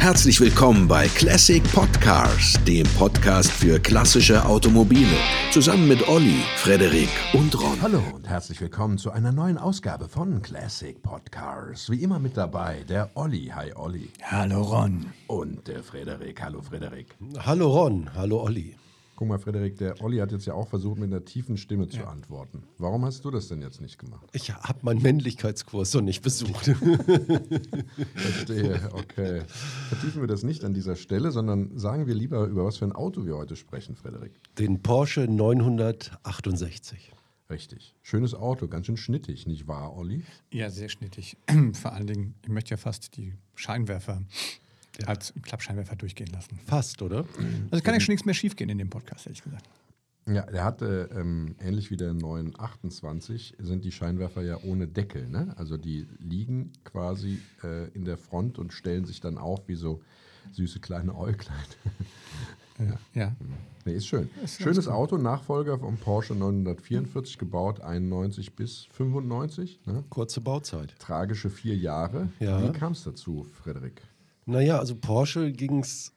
Herzlich willkommen bei Classic Podcars, dem Podcast für klassische Automobile. Zusammen mit Olli, Frederik und Ron. Hallo und herzlich willkommen zu einer neuen Ausgabe von Classic Podcars. Wie immer mit dabei der Olli. Hi Olli. Hallo Ron. Und der Frederik. Hallo Frederik. Hallo Ron. Hallo Olli. Guck mal, Frederik, der Olli hat jetzt ja auch versucht, mit einer tiefen Stimme zu antworten. Warum hast du das denn jetzt nicht gemacht? Ich habe meinen Männlichkeitskurs noch nicht besucht. Verstehe, okay. Vertiefen wir das nicht an dieser Stelle, sondern sagen wir lieber, über was für ein Auto wir heute sprechen, Frederik. Den Porsche 968. Richtig. Schönes Auto, ganz schön schnittig, nicht wahr, Olli? Ja, sehr schnittig. Vor allen Dingen, ich möchte ja fast die Scheinwerfer als Klappscheinwerfer durchgehen lassen. Fast, oder? Also kann ja schon nichts mehr schiefgehen in dem Podcast, ehrlich gesagt. Ja, der hatte, ähm, ähnlich wie der 928, sind die Scheinwerfer ja ohne Deckel. Ne? Also die liegen quasi äh, in der Front und stellen sich dann auf wie so süße kleine Äuglein. ja. ja. Nee, ist schön. Ist Schönes Auto, Nachfolger vom Porsche 944, gebaut 91 bis 95. Ne? Kurze Bauzeit. Tragische vier Jahre. Ja. Wie kam es dazu, Frederik? Naja, also Porsche ging es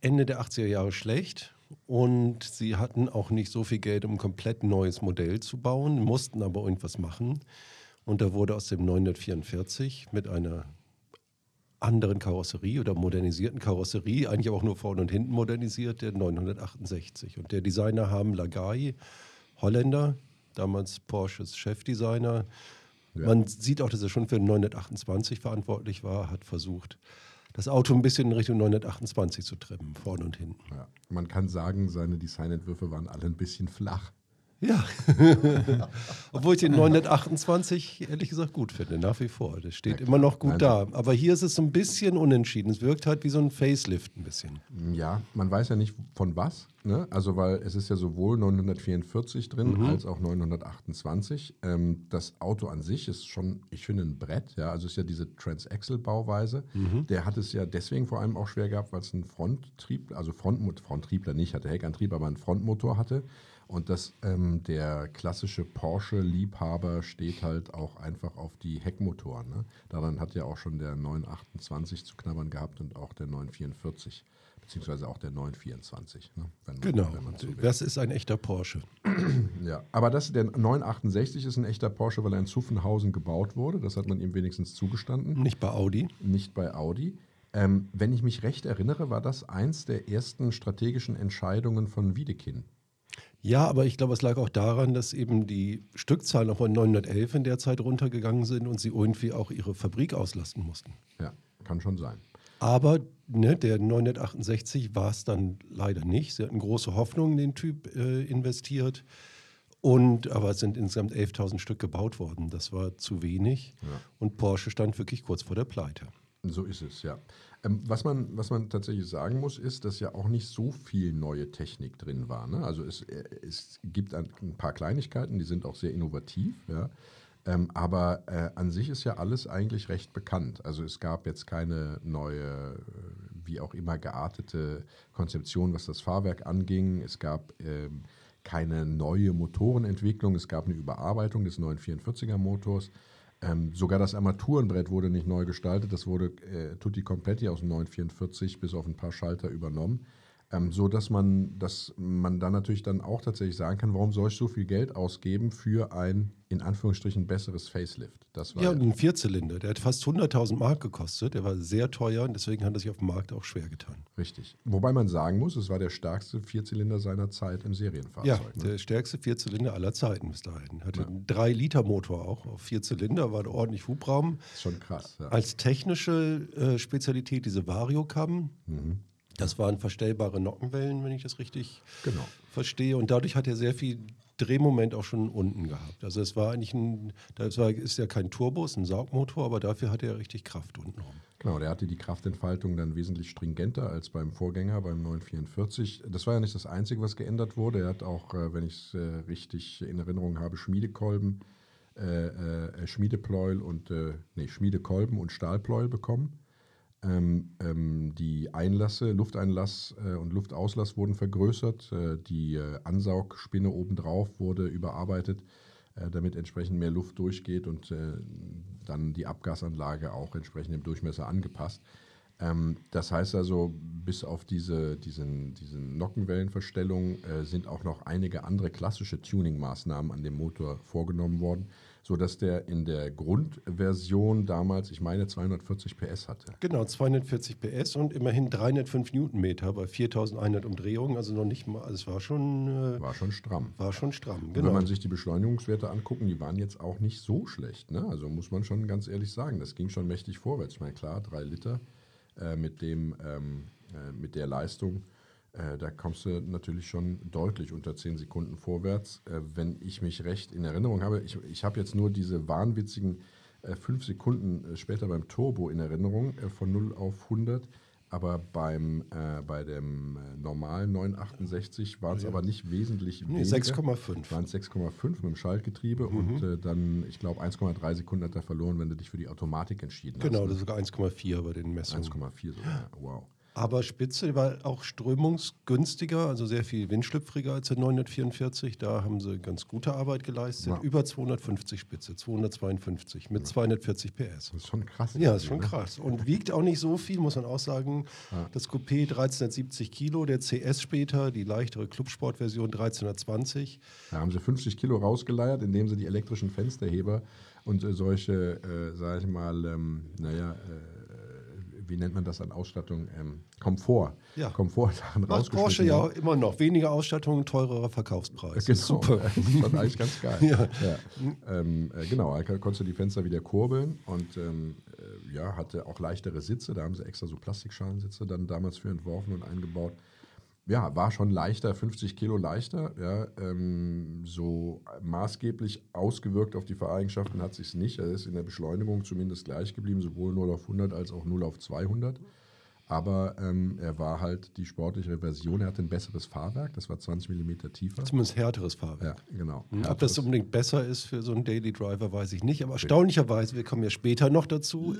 Ende der 80er Jahre schlecht. Und sie hatten auch nicht so viel Geld, um ein komplett neues Modell zu bauen, mussten aber irgendwas machen. Und da wurde aus dem 944 mit einer anderen Karosserie oder modernisierten Karosserie, eigentlich auch nur vorne und hinten modernisiert, der 968. Und der Designer Harm Lagai, Holländer, damals Porsches Chefdesigner. Ja. Man sieht auch, dass er schon für den 928 verantwortlich war, hat versucht, das Auto ein bisschen in Richtung 928 zu trimmen, vorne und hinten. Ja. Man kann sagen, seine Designentwürfe waren alle ein bisschen flach. Ja. Obwohl ich den 928 ehrlich gesagt gut finde, nach wie vor. Das steht ja, immer noch gut da. Aber hier ist es so ein bisschen unentschieden. Es wirkt halt wie so ein Facelift ein bisschen. Ja, man weiß ja nicht von was. Ne? Also, weil es ist ja sowohl 944 drin mhm. als auch 928. Ähm, das Auto an sich ist schon, ich finde, ein Brett. Ja? Also, es ist ja diese Transaxle-Bauweise. Mhm. Der hat es ja deswegen vor allem auch schwer gehabt, weil es einen Fronttrieb, also Front, Fronttriebler nicht hatte, Heckantrieb, aber einen Frontmotor hatte. Und dass ähm, der klassische Porsche-Liebhaber steht halt auch einfach auf die Heckmotoren. Ne? Daran hat ja auch schon der 928 zu knabbern gehabt und auch der 944, beziehungsweise auch der 924. Ne? Wenn man, genau, wenn man so das ist ein echter Porsche. ja, aber das, der 968 ist ein echter Porsche, weil er in Zuffenhausen gebaut wurde. Das hat man ihm wenigstens zugestanden. Nicht bei Audi? Nicht bei Audi. Ähm, wenn ich mich recht erinnere, war das eins der ersten strategischen Entscheidungen von Wiedekind. Ja, aber ich glaube, es lag auch daran, dass eben die Stückzahlen noch von 911 in der Zeit runtergegangen sind und sie irgendwie auch ihre Fabrik auslasten mussten. Ja, kann schon sein. Aber ne, der 968 war es dann leider nicht. Sie hatten große Hoffnung in den Typ äh, investiert. Und, aber es sind insgesamt 11.000 Stück gebaut worden. Das war zu wenig. Ja. Und Porsche stand wirklich kurz vor der Pleite. So ist es, ja. Ähm, was, man, was man tatsächlich sagen muss, ist, dass ja auch nicht so viel neue Technik drin war. Ne? Also es, äh, es gibt ein, ein, paar Kleinigkeiten, die sind auch sehr innovativ, ja. Ähm, aber äh, an sich ist ja alles eigentlich recht bekannt. Also es gab jetzt keine neue, äh, wie auch immer geartete Konzeption, was das Fahrwerk anging. Es gab ähm, keine neue Motorenentwicklung. Es gab eine Überarbeitung des 944er Motors. Ähm, sogar das Armaturenbrett wurde nicht neu gestaltet, das wurde äh, tutti completi aus dem 944 bis auf ein paar Schalter übernommen. Ähm, so dass man, dass man dann natürlich dann auch tatsächlich sagen kann, warum soll ich so viel Geld ausgeben für ein in Anführungsstrichen besseres Facelift? Das war ja, ein Vierzylinder, der hat fast 100.000 Mark gekostet, der war sehr teuer und deswegen hat er sich auf dem Markt auch schwer getan. Richtig. Wobei man sagen muss, es war der stärkste Vierzylinder seiner Zeit im Serienfahrzeug. Ja, ne? der stärkste Vierzylinder aller Zeiten bis dahin. Hatte ja. einen 3-Liter-Motor auch auf Vierzylinder, war ordentlich Hubraum. Ist schon krass. Ja. Als technische äh, Spezialität diese Vario-Kamm. Mhm das waren verstellbare Nockenwellen, wenn ich das richtig genau. verstehe. Und dadurch hat er sehr viel Drehmoment auch schon unten gehabt. Also es war eigentlich ein, das war, ist ja kein Turbo, es ist ein Saugmotor, aber dafür hatte er richtig Kraft unten rum. Genau, der hatte die Kraftentfaltung dann wesentlich stringenter als beim Vorgänger, beim 944. Das war ja nicht das Einzige, was geändert wurde. Er hat auch, äh, wenn ich es äh, richtig in Erinnerung habe, Schmiedekolben, äh, äh, Schmiedepleuel und, äh, nee, Schmiedekolben und Stahlpleuel bekommen. Ähm, ähm, die Einlasse, Lufteinlass äh, und Luftauslass wurden vergrößert. Äh, die äh, Ansaugspinne obendrauf wurde überarbeitet, damit entsprechend mehr Luft durchgeht und dann die Abgasanlage auch entsprechend im Durchmesser angepasst. Ähm, das heißt also, bis auf diese, diesen, diesen Nockenwellenverstellung sind auch noch einige andere klassische Tuning-Maßnahmen an dem Motor vorgenommen worden, sodass der in der Grundversion damals, ich meine, 240 PS hatte. Genau, 240 PS und immerhin 305 Newtonmeter bei 4100 Umdrehungen, also noch nicht mal, also es war schon, äh, War schon stramm. war schon stramm. Und Genau. Wenn man sich die Beschleunigungswerte angucken, die waren jetzt auch nicht so schlecht. Ne? Also muss man schon ganz ehrlich sagen, das ging schon mächtig vorwärts. Ich meine, klar, drei Liter äh, mit, dem, ähm, äh, mit der Leistung, äh, da kommst du natürlich schon deutlich unter 10 Sekunden vorwärts. Äh, wenn ich mich recht in Erinnerung habe, ich, ich habe jetzt nur diese wahnwitzigen 5 Sekunden äh, später beim Turbo in Erinnerung, äh, von 0 auf 100. Aber beim, äh, bei dem äh, normalen 968 waren es aber nicht wesentlich Nee, weniger. 6,5. waren es 6,5 mit dem Schaltgetriebe Mhm. und äh, dann, ich glaube, 1,3 Sekunden hat er verloren, wenn du dich für die Automatik entschieden Genau, das hast. ist sogar 1,4 bei den Messungen. 1,4 sogar. ja. Wow. Aber Spitze war auch strömungsgünstiger, also sehr viel windschlüpfriger als der 944. Da haben sie ganz gute Arbeit geleistet. Ja. Über 250 Spitze, 252 mit 240 PS. Das ist schon krass. Ja, ist schon ne? krass. Und wiegt auch nicht so viel, muss man auch sagen. Das Coupé 1370 Kilo, der CS später, die leichtere Clubsport-Version 1320. Da haben sie 50 Kilo rausgeleiert, indem sie die elektrischen Fensterheber und äh, solche, äh, sag ich mal, ähm, naja, äh, wie nennt man das an Ausstattung? Ähm, Komfort. Ja. Komfort daran Macht Porsche ja auch immer noch. Weniger Ausstattung, teurerer Verkaufspreis. Genau. Super. Das ist eigentlich ganz geil. Ja. Ähm, äh, genau, da konntest du die Fenster wieder kurbeln und ähm, äh, ja, hatte auch leichtere Sitze. Da haben sie extra so Plastikschalensitze dann damals für entworfen und eingebaut. Ja, war schon leichter, 50 Kilo leichter. Ja, ähm, so maßgeblich ausgewirkt auf die Fahreigenschaften hat sich nicht. Er ist in der Beschleunigung zumindest gleich geblieben, sowohl 0 auf 100 als auch 0 auf 200. Aber ähm, er war halt die sportlichere Version. Er hatte ein besseres Fahrwerk, das war 20 mm tiefer. Zumindest härteres Fahrwerk. Ja, genau. Hm, Ob das Härteres. unbedingt besser ist für so einen Daily Driver, weiß ich nicht. Aber erstaunlicherweise, wir kommen ja später noch dazu,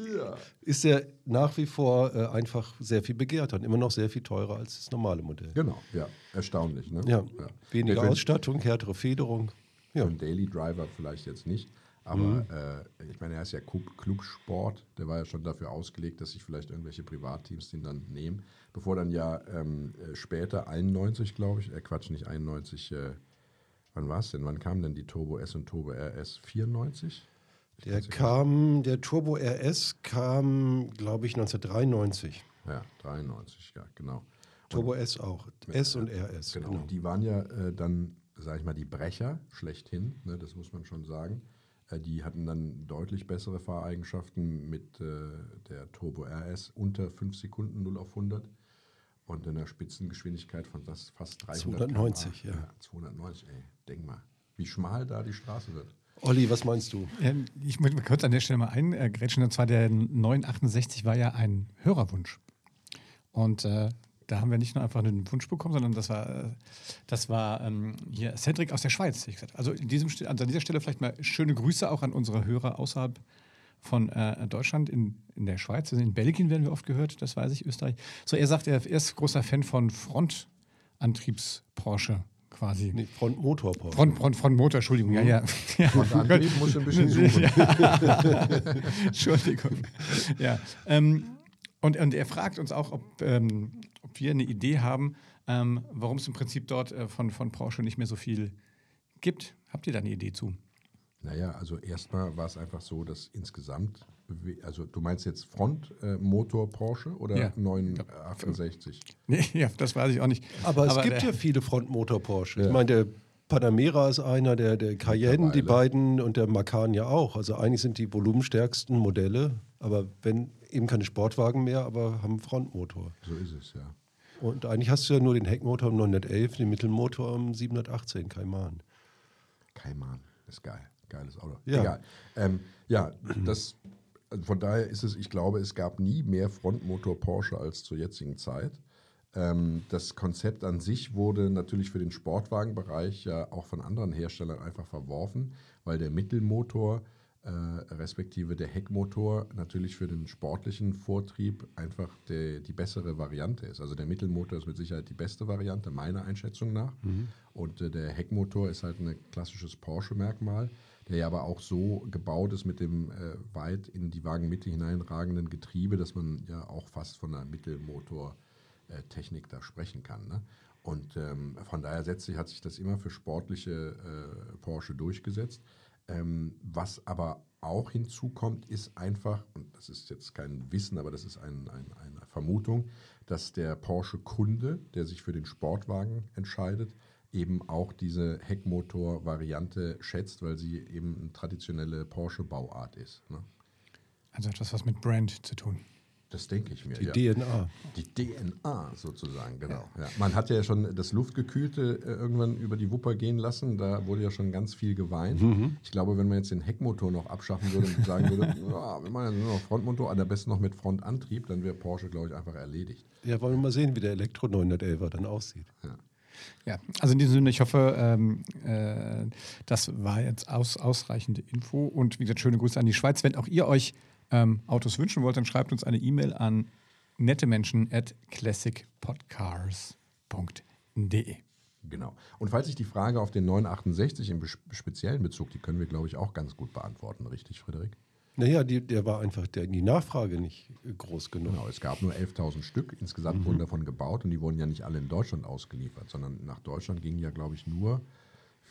ist er nach wie vor äh, einfach sehr viel begehrter und immer noch sehr viel teurer als das normale Modell. Genau, ja, erstaunlich. Ne? Ja, weniger Für- Ausstattung, härtere Federung. Ja, einen Daily Driver vielleicht jetzt nicht. Aber äh, ich meine, er ist ja Club- Clubsport, der war ja schon dafür ausgelegt, dass sich vielleicht irgendwelche Privatteams den dann nehmen. Bevor dann ja ähm, äh, später, 91 glaube ich, äh, Quatsch, nicht 91, äh, wann war es denn? Wann kamen denn die Turbo S und Turbo RS? 94? der kam, der Turbo RS kam, glaube ich, 1993. Ja, 93, ja, genau. Turbo S auch. S und RS. Genau. Genau. Und die waren ja äh, dann, sage ich mal, die Brecher schlechthin, ne, das muss man schon sagen. Äh, die hatten dann deutlich bessere Fahreigenschaften mit äh, der Turbo RS unter 5 Sekunden 0 auf 100 und einer Spitzengeschwindigkeit von das fast 300 290, km/h. ja. 290, ey, denk mal, wie schmal da die Straße wird. Olli, was meinst du? Ähm, Ich möchte kurz an der Stelle mal eingrätschen. Und zwar der 968 war ja ein Hörerwunsch. Und äh, da haben wir nicht nur einfach einen Wunsch bekommen, sondern das war, äh, das war ähm, hier Cedric aus der Schweiz. Also in diesem, also an dieser Stelle vielleicht mal schöne Grüße auch an unsere Hörer außerhalb von äh, Deutschland, in, in der Schweiz. Also in Belgien werden wir oft gehört, das weiß ich, Österreich. So, er sagt, er ist großer Fan von Frontantriebs-Porsche quasi. Nee, Frontmotor. Front, Front, Frontmotor, Entschuldigung, ja, ja. ja. Und Antrieb muss ein bisschen zoomen. Entschuldigung. Ja. Ähm, und, und er fragt uns auch, ob, ähm, ob wir eine Idee haben, ähm, warum es im Prinzip dort äh, von, von Porsche nicht mehr so viel gibt. Habt ihr da eine Idee zu? Naja, also erstmal war es einfach so, dass insgesamt, also du meinst jetzt Frontmotor Porsche oder Ja. 968? Nee, ja, das weiß ich auch nicht. Aber es gibt ja viele Frontmotor Porsche. Ja. Ich meine, der Panamera ist einer, der, der Cayenne, die beiden und der Macan ja auch. Also eigentlich sind die volumenstärksten Modelle, aber wenn eben keine Sportwagen mehr, aber haben einen Frontmotor. So ist es, ja. Und eigentlich hast du ja nur den Heckmotor am 911, den Mittelmotor am 718 Cayman. Kaiman, ist geil. Geiles Auto. Ja. Egal. Ähm, ja, das, also von daher ist es, ich glaube, es gab nie mehr Frontmotor Porsche als zur jetzigen Zeit. Ähm, das Konzept an sich wurde natürlich für den Sportwagenbereich ja auch von anderen Herstellern einfach verworfen, weil der Mittelmotor äh, respektive der Heckmotor natürlich für den sportlichen Vortrieb einfach der, die bessere Variante ist. Also der Mittelmotor ist mit Sicherheit die beste Variante, meiner Einschätzung nach. Und äh, der Heckmotor ist halt ein klassisches Porsche-Merkmal. der ja aber auch so gebaut ist mit dem äh, weit in die Wagenmitte hineinragenden Getriebe, dass man ja auch fast von einer Mittelmotor-Technik da sprechen kann. Ne? Und ähm, von daher sich, hat sich das immer für sportliche äh, Porsche durchgesetzt. Ähm, was aber auch hinzukommt, ist einfach, und das ist jetzt kein Wissen, aber das ist ein, ein, eine Vermutung, dass der Porsche-Kunde, der sich für den Sportwagen entscheidet, eben auch diese Heckmotor-Variante schätzt, weil sie eben eine traditionelle Porsche-Bauart ist. Ne? Also etwas was mit Brand zu tun. Das denke ich mir. Die ja. DNA. Die DNA sozusagen, genau. Ja. Man hat ja schon das Luftgekühlte äh, irgendwann über die Wupper gehen lassen. Da wurde ja schon ganz viel geweint. Mhm. Ich glaube, wenn man jetzt den Heckmotor noch abschaffen würde und sagen würde, ja, wir machen ja nur noch Frontmotor, am besten noch mit Frontantrieb, dann wäre Porsche, glaube ich, einfach erledigt. Ja, wollen wir mal sehen, wie der Elektro 911er dann aussieht. Ja. Ja, also in diesem Sinne, ich hoffe, ähm, äh, das war jetzt aus, ausreichende Info und wie gesagt, schöne Grüße an die Schweiz. Wenn auch ihr euch ähm, Autos wünschen wollt, dann schreibt uns eine E-Mail an nettemenschen at classicpodcars.de. Genau. Und falls ich die Frage auf den 968 im speziellen Bezug, die können wir, glaube ich, auch ganz gut beantworten, richtig, Frederik? Naja, die, der war einfach der, die Nachfrage nicht groß genug. Genau, es gab nur 11.000 Stück. Insgesamt Mhm. wurden davon gebaut und die wurden ja nicht alle in Deutschland ausgeliefert, sondern nach Deutschland gingen ja, glaube ich, nur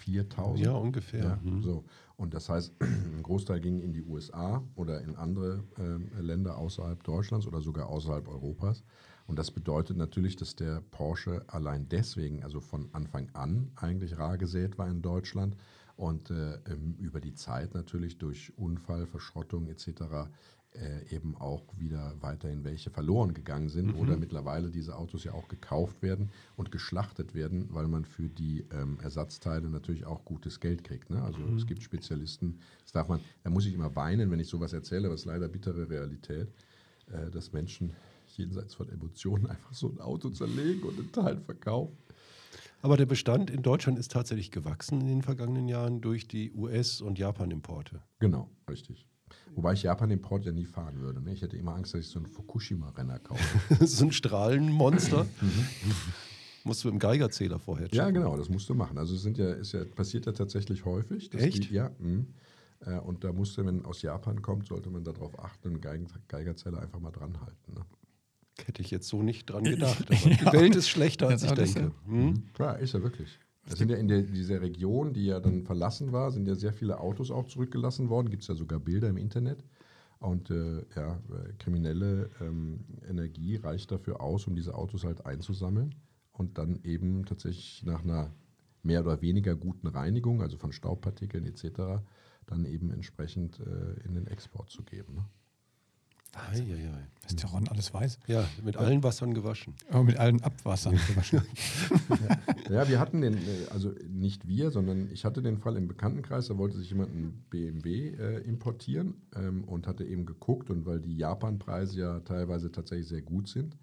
4.000. Ja, ungefähr. Ja, Mhm. so. Und das heißt, ein Großteil ging in die USA oder in andere ähm, Länder außerhalb Deutschlands oder sogar außerhalb Europas. Und das bedeutet natürlich, dass der Porsche allein deswegen, also von Anfang an eigentlich rar gesät war in Deutschland und äh, ähm, über die Zeit natürlich durch Unfall, Verschrottung etc. Äh, eben auch wieder weiterhin welche verloren gegangen sind oder mittlerweile diese Autos ja auch gekauft werden und geschlachtet werden, weil man für die ähm, Ersatzteile natürlich auch gutes Geld kriegt. Ne? Also es gibt Spezialisten, das darf man, da muss ich immer weinen, wenn ich sowas erzähle, ist leider bittere Realität, äh, dass Menschen jenseits von Emotionen einfach so ein Auto zerlegen und einen Teil verkaufen. Aber der Bestand in Deutschland ist tatsächlich gewachsen in den vergangenen Jahren durch die US- und Japan-Importe. Genau, richtig. Wobei ich Japan-Import ja nie fahren würde. Ne? Ich hätte immer Angst, dass ich so einen Fukushima-Renner kaufe. so ein Strahlenmonster. Musst du dem Geigerzähler vorher checken. Ja, genau, das musst du machen. Also es sind ja, ist ja, passiert ja tatsächlich häufig. Echt? Die, ja. mh. Äh, Und da musste, wenn aus Japan kommt, sollte man darauf achten und einen Geigen, Geigerzähler einfach mal dran halten. Ne? Hätte ich jetzt so nicht dran gedacht. Aber die Welt ist schlechter, als Ja, ich das denke. ist Hm? Ja, ist ja wirklich. Das sind ja in der, dieser Region, die ja dann verlassen war, sind ja sehr viele Autos auch zurückgelassen worden. Gibt es ja sogar Bilder im Internet. Und äh, ja, äh, kriminelle ähm, Energie reicht dafür aus, um diese Autos halt einzusammeln und dann eben tatsächlich nach einer mehr oder weniger guten Reinigung, also von Staubpartikeln etc., dann eben entsprechend äh, in den Export zu geben. Ne? Eieiei. Was der Ron alles weiß. Ja, mit allen Wassern gewaschen. Aber mit allen Abwassern gewaschen. Ja, wir hatten den, äh, also nicht wir, sondern ich hatte den Fall im Bekanntenkreis, da wollte sich jemand einen BMW äh, importieren ähm, und hatte eben geguckt und weil die Japan-Preise ja teilweise tatsächlich sehr gut sind.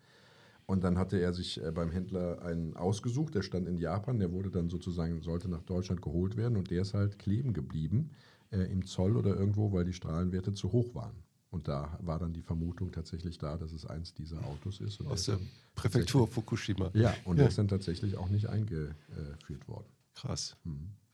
Und dann hatte er sich äh, beim Händler einen ausgesucht, der stand in Japan, der wurde dann sozusagen, sollte nach Deutschland geholt werden und der ist halt kleben geblieben äh, im Zoll oder irgendwo, weil die Strahlenwerte zu hoch waren. Und da war dann die Vermutung tatsächlich da, dass es eins dieser Autos ist. Und Aus der Präfektur Fukushima. Ja, und der ist dann tatsächlich auch nicht eingeführt worden. Krass.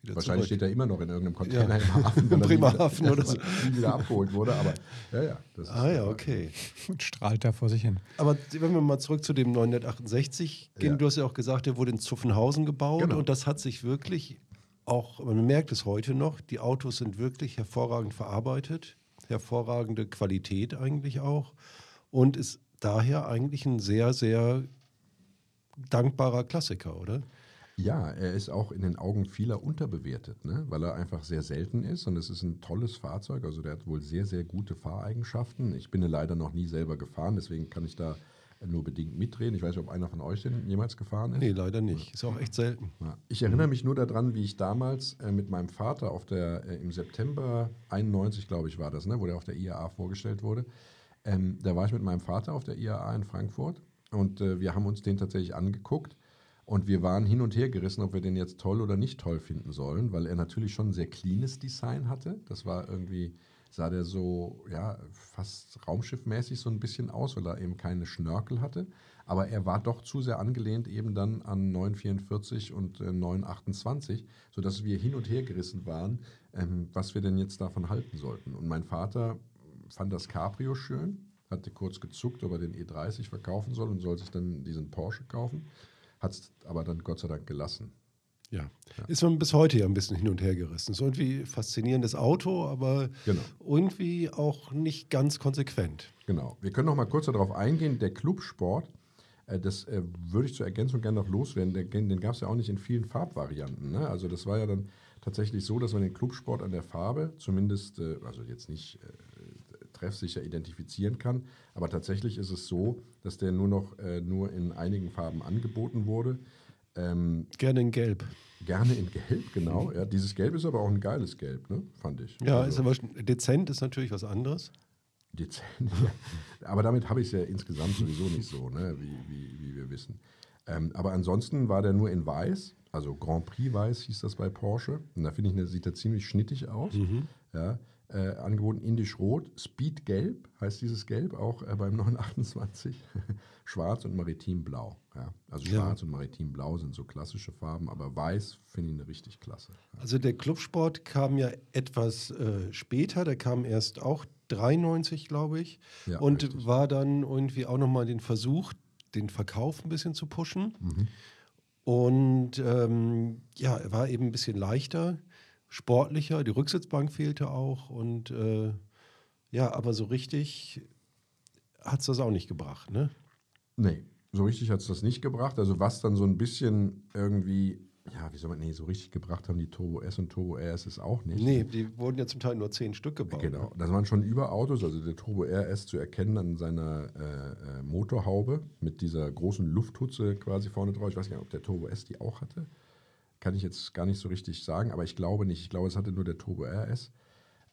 Wieder Wahrscheinlich zurück. steht er immer noch in irgendeinem Container Ja. im Hafen. er wieder- Bremerhaven oder so. wieder abgeholt wurde. Aber ja, ja. Das Ah ist- ja, okay. und strahlt da vor sich hin. Aber wenn wir mal zurück zu dem 968 gehen, Ja. du hast ja auch gesagt, der wurde in Zuffenhausen gebaut Genau. und das hat sich wirklich auch, man merkt es heute noch, die Autos sind wirklich hervorragend verarbeitet, hervorragende Qualität eigentlich auch und ist daher eigentlich ein sehr, sehr dankbarer Klassiker, oder? Ja, er ist auch in den Augen vieler unterbewertet, ne? weil er einfach sehr selten ist und es ist ein tolles Fahrzeug. Also der hat wohl sehr, sehr gute Fahreigenschaften. Ich bin leider noch nie selber gefahren, deswegen kann ich da nur bedingt mitreden. Ich weiß nicht, ob einer von euch den jemals gefahren ist. Nee, leider nicht. Ist auch echt selten. Ich erinnere mich nur daran, wie ich damals äh, mit meinem Vater auf der, äh, im September 91, glaube ich, war das, ne, wo der auf der IAA vorgestellt wurde. Ähm, da war ich mit meinem Vater auf der IAA in Frankfurt und äh, wir haben uns den tatsächlich angeguckt und wir waren hin und her gerissen, ob wir den jetzt toll oder nicht toll finden sollen, weil er natürlich schon ein sehr cleanes Design hatte. Das war irgendwie sah der so, ja, fast raumschiffmäßig so ein bisschen aus, weil er eben keine Schnörkel hatte. Aber er war doch zu sehr angelehnt eben dann an 944 und äh, 928, sodass wir hin und her gerissen waren, ähm, was wir denn jetzt davon halten sollten. Und mein Vater fand das Cabrio schön, hatte kurz gezuckt, ob er den E30 verkaufen soll und soll sich dann diesen Porsche kaufen, hat es aber dann Gott sei Dank gelassen. Ja. Ist man bis heute ja ein bisschen hin und her gerissen. Ist irgendwie faszinierendes Auto, aber Genau. irgendwie auch nicht ganz konsequent. Genau. Wir können noch mal kurz darauf eingehen. Der Clubsport, äh, das äh, würde ich zur Ergänzung gerne noch loswerden. Der, den gab es ja auch nicht in vielen Farbvarianten. Ne? Also das war ja dann tatsächlich so, dass man den Clubsport an der Farbe zumindest, äh, also jetzt nicht treffsicher identifizieren kann, aber tatsächlich ist es so, dass der nur noch äh, nur in einigen Farben angeboten wurde. Ähm, Gerne in Gelb. gerne in Gelb, genau. Ja, dieses Gelb ist aber auch ein geiles Gelb, ne? fand ich. Ja, Also- ist aber dezent ist natürlich was anderes. Dezent. Ja. Aber damit habe ich es ja insgesamt sowieso nicht so, ne? wie, wie, wie wir wissen. Ähm, aber ansonsten war der nur in weiß, also Grand Prix weiß hieß das bei Porsche. Und da finde ich, der sieht er ziemlich schnittig aus. Ja, äh, angeboten indisch rot, Speed gelb heißt dieses Gelb auch äh, beim 928. Schwarz und maritim blau. Ja. Also Ja. schwarz und maritim blau sind so klassische Farben, aber weiß finde ich eine richtig klasse. Also der Clubsport kam ja etwas äh, später, der kam erst auch 93, glaube ich. Ja, und richtig. war dann irgendwie auch nochmal den Versuch, den Verkauf ein bisschen zu pushen. Mhm. Und ähm, ja, er war eben ein bisschen leichter, sportlicher, die Rücksitzbank fehlte auch. Und äh, ja, aber so richtig hat es das auch nicht gebracht, ne? Nee, so richtig hat es das nicht gebracht. Also was dann so ein bisschen irgendwie, ja, wie soll man, nee, so richtig gebracht haben die Turbo S und Turbo RS ist auch nicht. Nee, die wurden ja zum Teil nur zehn Stück gebaut. Genau, das waren schon Überautos, also der Turbo RS zu erkennen an seiner äh, äh, Motorhaube mit dieser großen Lufthutze quasi vorne drauf. Ich weiß gar nicht, ob der Turbo S die auch hatte. Kann ich jetzt gar nicht so richtig sagen, aber ich glaube nicht. Ich glaube, es hatte nur der Turbo RS.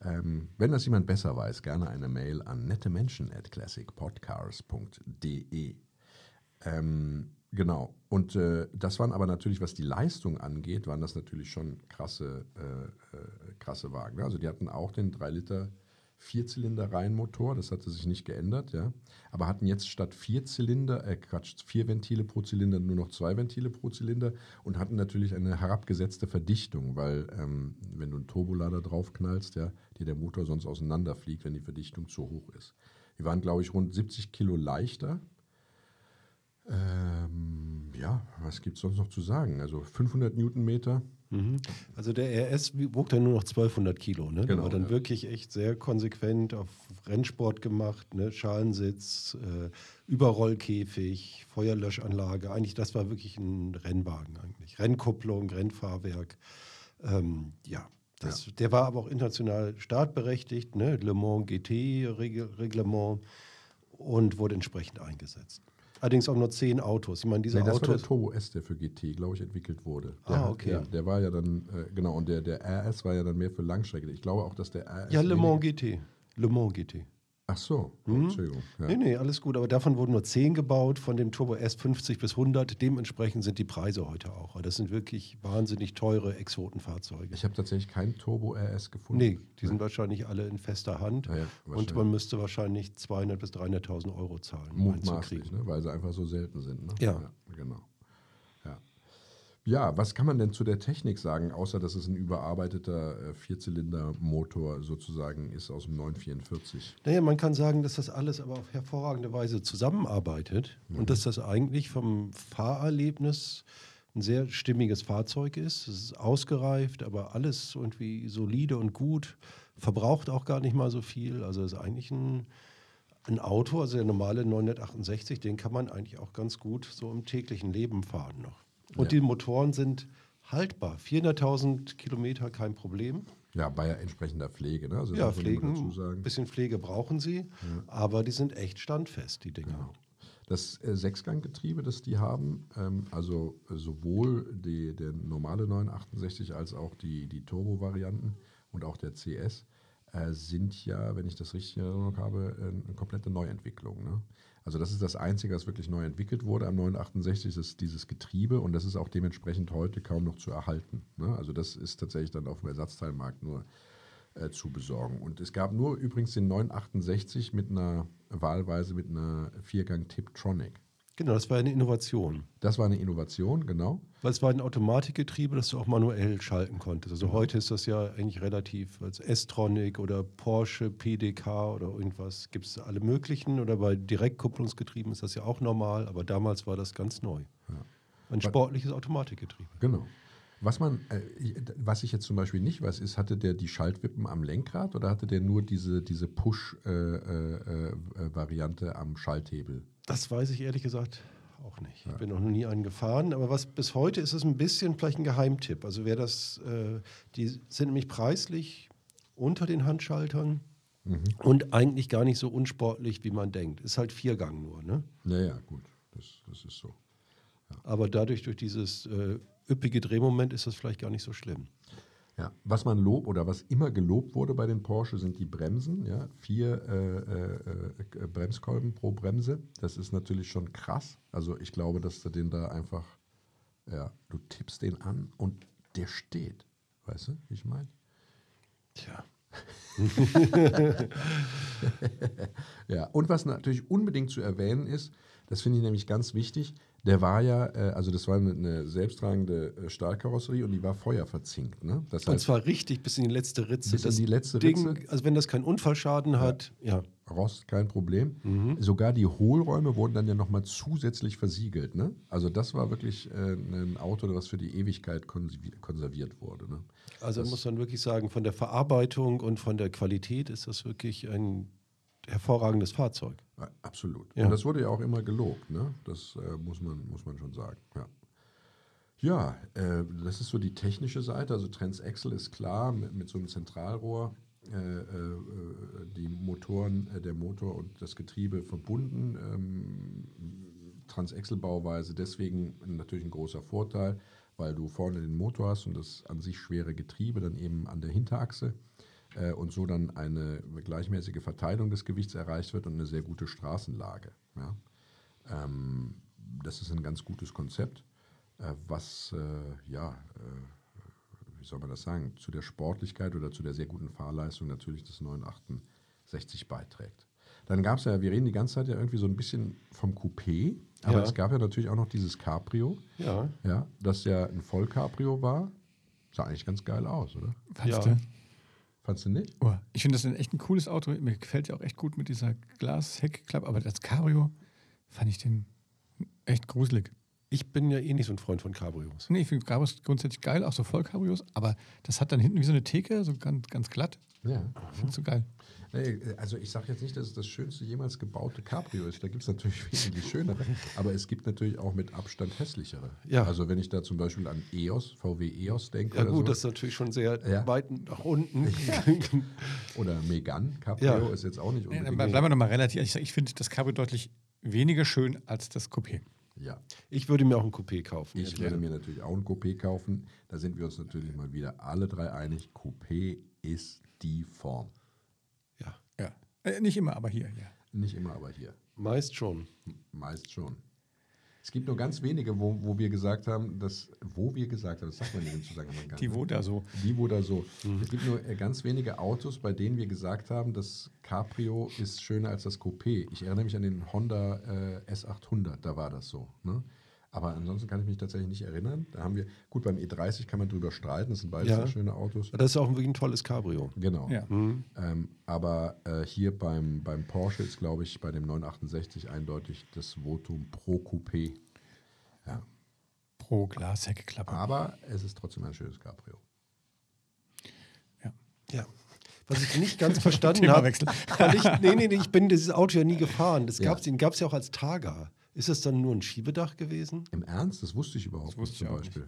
Ähm, wenn das jemand besser weiß, gerne eine Mail an nettemenschen at classicpodcars.de. Ähm, genau. Und äh, das waren aber natürlich, was die Leistung angeht, waren das natürlich schon krasse, äh, äh, krasse Wagen. Also die hatten auch den 3 Liter Vierzylinder-Reihenmotor, das hatte sich nicht geändert, ja. Aber hatten jetzt statt vier Zylinder, äh Quatsch, vier Ventile pro Zylinder nur noch zwei Ventile pro Zylinder und hatten natürlich eine herabgesetzte Verdichtung, weil ähm, wenn du einen Turbolader draufknallst, ja, dir der Motor sonst auseinanderfliegt, wenn die Verdichtung zu hoch ist. Die waren, glaube ich, rund 70 Kilo leichter. Ähm, ja, was gibt es sonst noch zu sagen? Also 500 Newtonmeter. Mhm. Also der RS wog dann nur noch 1200 Kilo. Ne? Genau, war dann ja. wirklich echt sehr konsequent auf Rennsport gemacht, ne? Schalensitz, äh, Überrollkäfig, Feuerlöschanlage. Eigentlich, das war wirklich ein Rennwagen eigentlich. Rennkupplung, Rennfahrwerk. Ähm, ja, das, der war aber auch international startberechtigt, ne? Le Mans GT-Reglement und wurde entsprechend eingesetzt. Allerdings auch nur zehn Autos. Ich meine, diese Nee, das war der Autos. Turbo S, der für GT, glaube ich, entwickelt wurde. Ah, Der, okay. Ja, der war ja dann, äh, genau, und der, der RS war ja dann mehr für Langstrecke. Ich glaube auch, dass der RS. Ja, Le Mans GT. Le Mans GT. Ach so, Mhm. Entschuldigung. Ja. Nee, nee, alles gut. Aber davon wurden nur 10 gebaut, von dem Turbo S 50 bis 100. Dementsprechend sind die Preise heute auch. Das sind wirklich wahnsinnig teure Exotenfahrzeuge. Ich habe tatsächlich keinen Turbo RS gefunden. Nee, die sind wahrscheinlich alle in fester Hand. Ja, ja, und man müsste wahrscheinlich 200.000 bis 300.000 Euro zahlen, um einen zu Mutmaßlich, kriegen. ne? weil sie einfach so selten sind. Ne? Ja. Genau. Ja. was kann man denn zu der Technik sagen, außer dass es ein überarbeiteter äh, Vierzylinder-Motor sozusagen ist aus dem 944? Naja, man kann sagen, dass das alles aber auf hervorragende Weise zusammenarbeitet und dass das eigentlich vom Fahrerlebnis ein sehr stimmiges Fahrzeug ist. Es ist ausgereift, aber alles irgendwie solide und gut, verbraucht auch gar nicht mal so viel. Also es ist eigentlich ein, ein Auto, also der normale 968, den kann man eigentlich auch ganz gut so im täglichen Leben fahren noch. Und Ja. die Motoren sind haltbar. 400.000 Kilometer kein Problem. Ja, bei entsprechender Pflege. Ne? Also Ja, Pflegen, ein bisschen Pflege brauchen sie, aber die sind echt standfest, die Dinger. Genau. Das äh, Sechsganggetriebe, das die haben, ähm, also äh, sowohl die, der normale 968 als auch die, die Turbo-Varianten und auch der CS, äh, sind ja, wenn ich das richtig in Erinnerung habe, äh, eine komplette Neuentwicklung. Ne? Also das ist das Einzige, was wirklich neu entwickelt wurde am 968, ist dieses Getriebe und das ist auch dementsprechend heute kaum noch zu erhalten. Ne? Also das ist tatsächlich dann auf dem Ersatzteilmarkt nur äh, zu besorgen. Und es gab nur übrigens den 968 mit einer, wahlweise mit einer Viergang Tiptronic. Genau, das war eine Innovation. Das war eine Innovation, genau. Weil es war ein Automatikgetriebe, das du auch manuell schalten konntest. Also heute ist das ja eigentlich relativ, als S-Tronic oder Porsche, PDK oder irgendwas, gibt es alle möglichen. Oder bei Direktkupplungsgetrieben ist das ja auch normal, aber damals war das ganz neu. Ein sportliches Automatikgetriebe. Genau. Was man, äh, was ich jetzt zum Beispiel nicht weiß, ist, hatte der die Schaltwippen am Lenkrad oder hatte der nur diese, diese Push-Variante äh, äh, am Schalthebel? Das weiß ich ehrlich gesagt auch nicht. Ich bin noch nie einen gefahren, aber was bis heute ist es ein bisschen vielleicht ein Geheimtipp. Also wer das, äh, die sind nämlich preislich unter den Handschaltern und eigentlich gar nicht so unsportlich, wie man denkt. Ist halt Viergang nur, ne? Naja, gut, das, das ist so. Aber dadurch, durch dieses äh, üppige Drehmoment, ist das vielleicht gar nicht so schlimm. Ja, was man lobt oder was immer gelobt wurde bei den Porsche sind die Bremsen. Ja, vier äh, äh, äh, Bremskolben pro Bremse. Das ist natürlich schon krass. Also ich glaube, dass du den da einfach, ja, du tippst den an und der steht. Weißt du, wie ich meine? Tja. Ja, und was natürlich unbedingt zu erwähnen ist, das finde ich nämlich ganz wichtig, der war ja, äh, also das war eine, eine selbsttragende äh, Stahlkarosserie und die war feuerverzinkt. Ne? Das Und heißt, zwar richtig bis in die letzte Ritze. Bis in das die letzte Ding, Ritze? Also wenn das keinen Unfallschaden hat, ja. Rost kein Problem. Mhm. Sogar die Hohlräume wurden dann ja nochmal zusätzlich versiegelt. Ne? Also das war wirklich äh, ein Auto, was für die Ewigkeit konservi- konserviert wurde. Ne? Also muss man wirklich sagen, von der Verarbeitung und von der Qualität ist das wirklich ein hervorragendes Fahrzeug. Absolut. Ja. Und das wurde ja auch immer gelobt, ne? Das äh, muss, man, muss man schon sagen. Ja, ja äh, das ist so die technische Seite. Also Transaxle ist klar mit, mit so einem Zentralrohr. Äh, äh, die Motoren, äh, der Motor und das Getriebe verbunden. Ähm, Transaxle-Bauweise deswegen natürlich ein großer Vorteil, weil du vorne den Motor hast und das an sich schwere Getriebe dann eben an der Hinterachse äh, und so dann eine gleichmäßige Verteilung des Gewichts erreicht wird und eine sehr gute Straßenlage. Ja? Ähm, das ist ein ganz gutes Konzept, äh, was äh, ja, äh, wie soll man das sagen, zu der Sportlichkeit oder zu der sehr guten Fahrleistung natürlich des 968 beiträgt. Dann gab es ja, wir reden die ganze Zeit ja irgendwie so ein bisschen vom Coupé, aber Ja. es gab ja natürlich auch noch dieses Cabrio, Ja. ja, das ja ein Vollcabrio war. Sah eigentlich ganz geil aus, oder? Fandst Ja. du? Fandst du nicht? Oh, ich finde das ein echt ein cooles Auto. Mir gefällt ja auch echt gut mit dieser Glasheckklappe, aber das Cabrio fand ich den echt gruselig. Ich bin ja eh nicht so ein Freund von Cabrios. Nee, ich finde Cabrios grundsätzlich geil, auch so Vollcabrios, aber das hat dann hinten wie so eine Theke, so ganz, ganz glatt. Ja. Ich finde es so geil. Nee, Also ich sage jetzt nicht, dass es das schönste jemals gebaute Cabrio ist. Da gibt es natürlich wesentlich schönere, aber es gibt natürlich auch mit Abstand hässlichere. Ja. Also wenn ich da zum Beispiel an EOS, VW EOS denke Ja oder, gut, so, das ist natürlich schon sehr Ja. weit nach unten. oder Megane Cabrio Ja. ist jetzt auch nicht Nee, unbedingt. bleiben wir nochmal relativ. Ich, ich finde das Cabrio deutlich weniger schön als das Coupé. ja, Ich würde mir auch ein Coupé kaufen. ich werde mir natürlich auch ein Coupé kaufen. Da sind wir uns natürlich mal wieder alle drei einig. Coupé ist die Form. Ja, Ja. Äh, nicht immer, aber hier, ja. Nicht immer, aber hier. meist schon. Meist schon. Es gibt nur ganz wenige, wo, wo wir gesagt haben, dass, wo wir gesagt haben, das sagt man in dem Zusammenhang gar Die nicht. wo da so. Die, wo da so. Es gibt nur äh, ganz wenige Autos, bei denen wir gesagt haben, das Cabrio ist schöner als das Coupé. Ich erinnere mich an den Honda äh, S800, da war das so. Ne? Aber ansonsten kann ich mich tatsächlich nicht erinnern. Da haben wir, gut, beim E30 kann man drüber streiten, das sind beides Ja. sehr schöne Autos. Das ist auch wirklich ein tolles Cabrio. Genau. Ja. Ähm, aber äh, hier beim, beim Porsche ist, glaube ich, bei dem 968 eindeutig das Votum pro Coupé. Ja. Pro Glasheckklappe. Aber es ist trotzdem ein schönes Cabrio. Ja. Ja. Was ich nicht ganz verstanden habe, weil ich, nee, nee, nee, ich bin dieses Auto ja nie gefahren. Das Ja. gab's, gab es ja auch als Targa. Ist das dann nur ein Schiebedach gewesen? Im Ernst? Das wusste ich überhaupt wusste nicht zum ich auch Beispiel.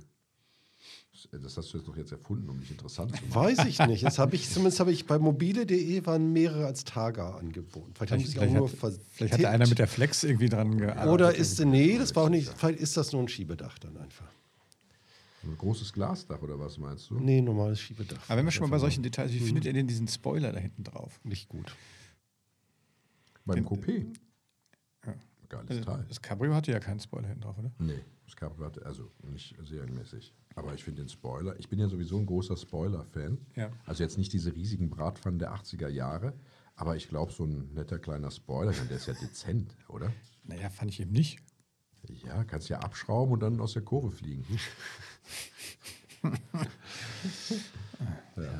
Das, das hast du jetzt doch jetzt erfunden, um dich interessant zu machen. Weiß ich nicht. Das habe ich, zumindest habe ich bei mobile.de waren mehrere als Targa angeboten. Vielleicht haben sie sich auch Vielleicht, nur hat, vielleicht hatte einer mit der Flex irgendwie dran gearbeitet. Oder ist, nee, das war auch nicht, vielleicht ist das nur ein Schiebedach dann einfach. Ein großes Glasdach oder was meinst du? Nee, normales Schiebedach. Aber wenn wir schon mal bei solchen Details, wie findet ihr denn diesen Spoiler da hinten drauf? Nicht gut. Beim Coupé? Ja. geiles Teil. Das Cabrio hatte ja keinen Spoiler hinten drauf, oder? Nee, das Cabrio hatte, also nicht serienmäßig. Aber ich finde den Spoiler, ich bin ja sowieso ein großer Spoiler-Fan. Ja. Also jetzt nicht diese riesigen Bratpfannen der 80er Jahre, aber ich glaube, so ein netter kleiner Spoiler, der ist ja dezent, oder? Naja, fand ich eben nicht. Ja, kannst ja abschrauben und dann aus der Kurve fliegen.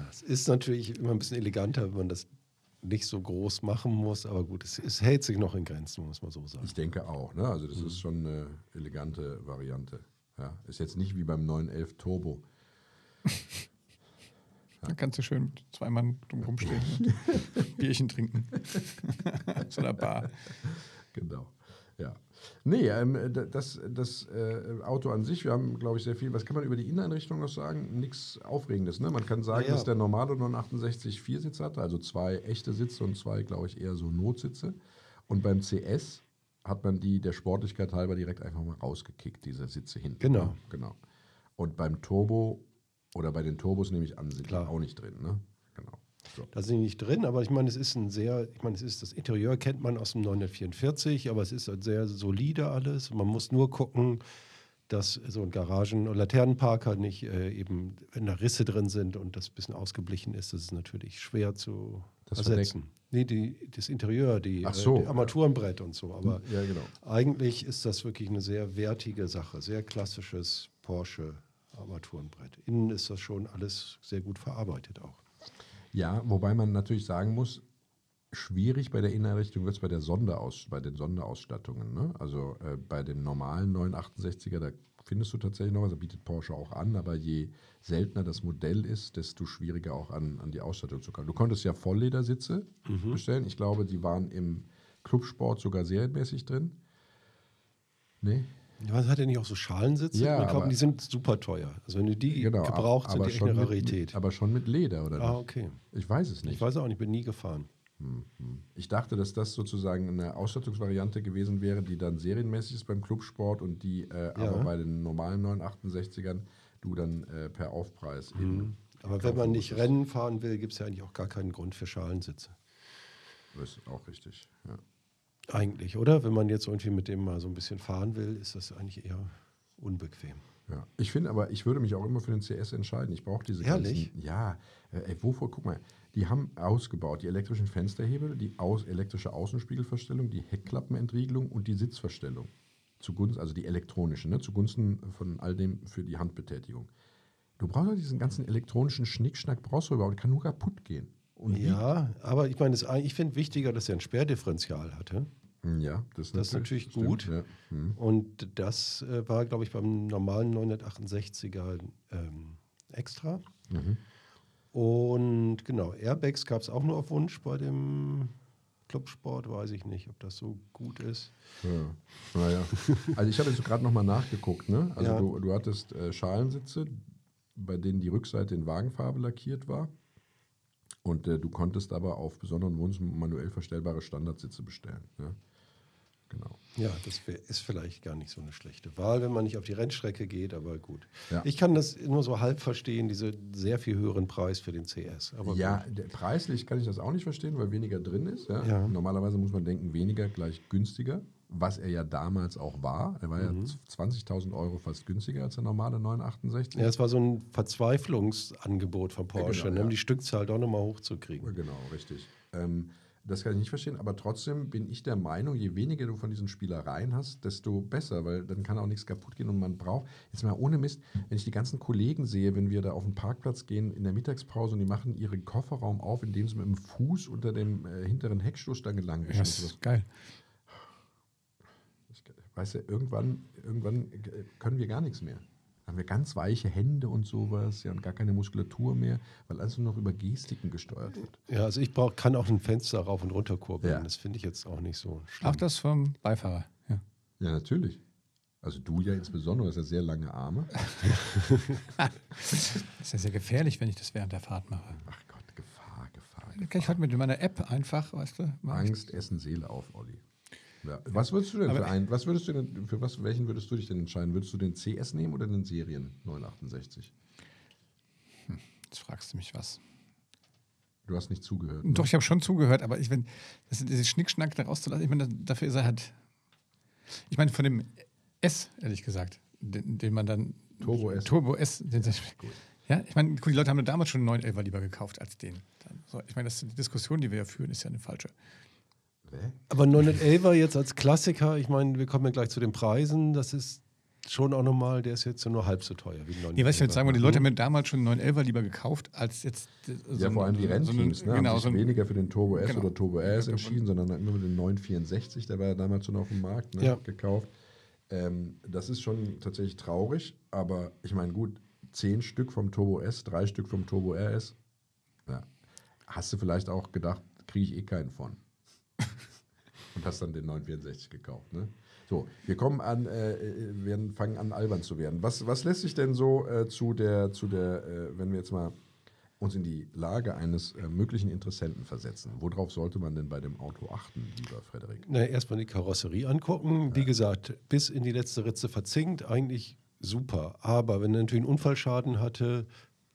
Es ist natürlich immer ein bisschen eleganter, wenn man das nicht so groß machen muss, aber gut, es, es hält sich noch in Grenzen, muss man so sagen. Ich denke auch, ne? Also das ist schon eine elegante Variante. Ja, ist jetzt nicht wie beim 911 Turbo. Da kannst du schön zwei Mann drum rumstehen und Bierchen trinken. so einer Bar. Genau. Ja. Nee, ähm, das, das äh, Auto an sich, wir haben, glaube ich, sehr viel. Was kann man über die Inneneinrichtung noch sagen? Nichts Aufregendes. Ne? Man kann sagen, Ja, ja. dass der normale 968 vier Sitze hatte, also zwei echte Sitze und zwei, glaube ich, eher so Notsitze. Und beim CS hat man die der Sportlichkeit halber direkt einfach mal rausgekickt, diese Sitze hinten. Genau. Ne? genau. Und beim Turbo oder bei den Turbos nehme ich an, sind die Klar. auch nicht drin. Ne? So. Da sind die nicht drin, aber ich meine, es ist ein sehr, ich meine, es ist das Interieur kennt man aus dem 944, aber es ist halt sehr solide alles. Man muss nur gucken, dass so ein Garagen- und Laternenparker nicht äh, eben, wenn da Risse drin sind und das ein bisschen ausgeblichen ist, das ist natürlich schwer zu Das ersetzen. Nee, die, das Interieur, die, Ach so, äh, die Armaturenbrett und so. Aber Ja, genau. eigentlich ist das wirklich eine sehr wertige Sache, sehr klassisches Porsche Armaturenbrett. Innen ist das schon alles sehr gut verarbeitet auch. Ja, wobei man natürlich sagen muss, schwierig bei der Inneneinrichtung wird es bei, der Sonderaus bei den Sonderausstattungen. Ne? Also äh, bei dem normalen 968er, da findest du tatsächlich noch was, da bietet Porsche auch an, aber je seltener das Modell ist, desto schwieriger auch an, an die Ausstattung zu kommen. Du konntest ja Vollledersitze bestellen. Ich glaube, die waren im Clubsport sogar serienmäßig drin. Nee? Ja, hat er nicht auch so Schalensitze? Ja, kauft, aber- die sind super teuer. Also wenn du die Genau, gebraucht, sind die echt eine Rarität. Mit, aber schon mit Leder, oder ah, okay. Ich weiß es nicht. Ich weiß auch nicht, ich bin nie gefahren. Ich dachte, dass das sozusagen eine Ausstattungsvariante gewesen wäre, die dann serienmäßig ist beim Clubsport und die äh, aber bei den normalen 968ern du dann äh, per Aufpreis eben. Aber wenn man nicht. Rennen fahren will, gibt es ja eigentlich auch gar keinen Grund für Schalensitze. Das ist auch richtig. Ja. Eigentlich, oder? Wenn man jetzt irgendwie mit dem mal so ein bisschen fahren will, ist das eigentlich eher unbequem. Ja. Ich finde aber, ich würde mich auch immer für den CS entscheiden. Ich brauche diese Ehrlich? ganzen. Ja, äh, ey, wovor, guck mal, die haben ausgebaut, die elektrischen Fensterhebel, die aus, elektrische Außenspiegelverstellung, die Heckklappenentriegelung und die Sitzverstellung. Zugunsten, also die elektronische, ne, zugunsten von all dem für die Handbetätigung. Du brauchst doch diesen ganzen elektronischen Schnickschnack, brauchst du überhaupt, kann nur kaputt gehen. Und wie- Ja, aber ich meine, das- ich finde wichtiger, dass er ein Sperrdifferential hatte. ja, das, Das ist natürlich stimmt, gut. Ja. Hm. Und das äh, war, glaube ich, beim normalen 968er ähm, extra. Mhm. Und genau, Airbags gab es auch nur auf Wunsch bei dem Clubsport. Weiß ich nicht, ob das so gut ist. Ja. Naja. Also ich habe jetzt gerade nochmal nachgeguckt. Ne? Also Ja. du, du hattest äh, Schalensitze, bei denen die Rückseite in Wagenfarbe lackiert war. Und äh, du konntest aber auf besonderen Wunsch manuell verstellbare Standardsitze bestellen. Ja? Genau. Ja, das wär, ist vielleicht gar nicht so eine schlechte Wahl, wenn man nicht auf die Rennstrecke geht, aber gut. Ja. Ich kann das nur so halb verstehen, diese sehr viel höheren Preis für den CS. Aber ja, der, preislich kann ich das auch nicht verstehen, weil weniger drin ist. Ja? Ja. Normalerweise muss man denken, weniger gleich günstiger, was er ja damals auch war. Er war ja 20.000 Euro fast günstiger als der normale 968. Ja, es war so ein Verzweiflungsangebot von Porsche, genau, ne, ja. um die Stückzahl doch nochmal hochzukriegen. Genau, richtig. Ähm, das kann ich nicht verstehen, aber trotzdem bin ich der Meinung, je weniger du von diesen Spielereien hast, desto besser, weil dann kann auch nichts kaputt gehen und man braucht, jetzt mal ohne Mist, wenn ich die ganzen Kollegen sehe, wenn wir da auf den Parkplatz gehen in der Mittagspause und die machen ihren Kofferraum auf, indem sie mit dem Fuß unter dem äh, hinteren Heckstoßstange. Ja, und das ist geil. Weißt du, irgendwann, irgendwann können wir gar nichts mehr. Dann haben wir ganz weiche Hände und sowas, ja, und gar keine Muskulatur mehr, weil alles nur noch über Gestiken gesteuert wird. Ja, also ich brauch, kann auch ein Fenster rauf und runter kurbeln. Ja. Das finde ich jetzt auch nicht so schlimm. Auch das vom Beifahrer. Ja. Ja, natürlich. Also du ja insbesondere, du hast ja sehr lange Arme. Das ist ja sehr gefährlich, wenn ich das während der Fahrt mache. Ach Gott, Gefahr, Gefahr. Dann kann ich heute mit meiner App einfach, weißt du, Angst, Essen, Seele auf, Olli. Ja. Was würdest du denn Aber- für einen, was würdest du denn, für was, welchen würdest du dich denn entscheiden? Würdest du den CS nehmen oder den Serien 968? Jetzt fragst du mich was. Du hast nicht zugehört. ne? Doch, ich habe schon zugehört, aber ich, wenn, das ist diese Schnickschnack da rauszulassen, ich meine, dafür ist er halt Ich meine, von dem S, ehrlich gesagt, den, den man dann. Turbo S. Turbo S. Den, ja, ich meine, die Leute haben damals schon einen 911 lieber gekauft als den. So, ich meine, das, die Diskussion, die wir ja führen, ist ja eine falsche. Aber 911er jetzt als Klassiker, ich meine, wir kommen ja gleich zu den Preisen, das ist schon auch nochmal, der ist jetzt nur halb so teuer wie ein Nee, was ich jetzt sagen wollte, die Leute haben mir damals schon einen 911er lieber gekauft, als jetzt. So ja, vor allem die Rennteams, so ne, genau, haben sich so weniger für den Turbo S genau. oder Turbo S entschieden, sondern immer mit dem 964, der war ja damals schon auf dem Markt, ne, ja. gekauft. Ähm, das ist schon tatsächlich traurig, aber ich meine, gut, zehn Stück vom Turbo S, drei Stück vom Turbo RS, ja, hast du vielleicht auch gedacht, kriege ich eh keinen von. Und hast dann den 964 gekauft. Ne? So, wir kommen an, äh, werden, fangen an, albern zu werden. Was, was lässt sich denn so äh, zu der, zu der äh, wenn wir jetzt mal uns in die Lage eines äh, möglichen Interessenten versetzen. Worauf sollte man denn bei dem Auto achten, lieber Frederik? Na, erstmal die Karosserie angucken. Ja. Wie gesagt, bis in die letzte Ritze verzinkt, eigentlich super. Aber wenn er natürlich einen Unfallschaden hatte,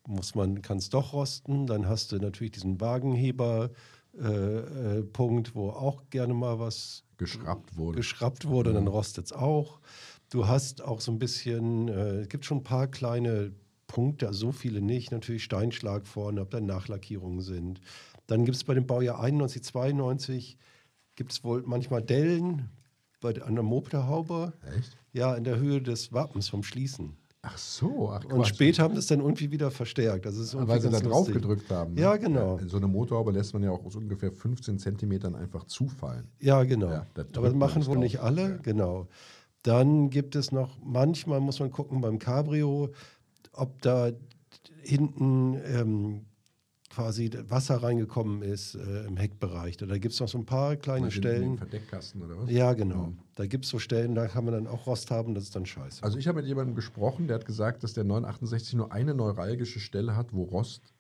muss man, kann es doch rosten. Dann hast du natürlich diesen Wagenheber. Äh, äh, Punkt, wo auch gerne mal was geschraubt wurde. Geschraubt wurde, mhm. dann rostet es auch. Du hast auch so ein bisschen, äh, es gibt schon ein paar kleine Punkte, also so viele nicht. Natürlich Steinschlag vorne, ob da Nachlackierungen sind. Dann gibt es bei dem Baujahr 91, 92 gibt es wohl manchmal Dellen bei, an der Motorhaube. Echt? Ja, in der Höhe des Wappens vom Schließen. Ach so, ach Und später haben das dann irgendwie wieder verstärkt. Das ist Weil sie da drauf gedrückt haben. Ne? Ja, genau. So eine Motorhaube lässt man ja auch aus ungefähr 15 Zentimetern einfach zufallen. Ja, genau. Ja, Aber das machen wohl nicht alle, ja. genau. Dann gibt es noch, manchmal muss man gucken beim Cabrio, ob da hinten ähm, quasi Wasser reingekommen ist äh, im Heckbereich. Da, gibt es noch so ein paar kleine Stellen. Verdeckkasten oder was? Ja, genau. Mhm. Da gibt es so Stellen, da kann man dann auch Rost haben, das ist dann scheiße. Also ich habe mit jemandem gesprochen, der hat gesagt, dass der 968 nur eine neuralgische Stelle hat, wo Rost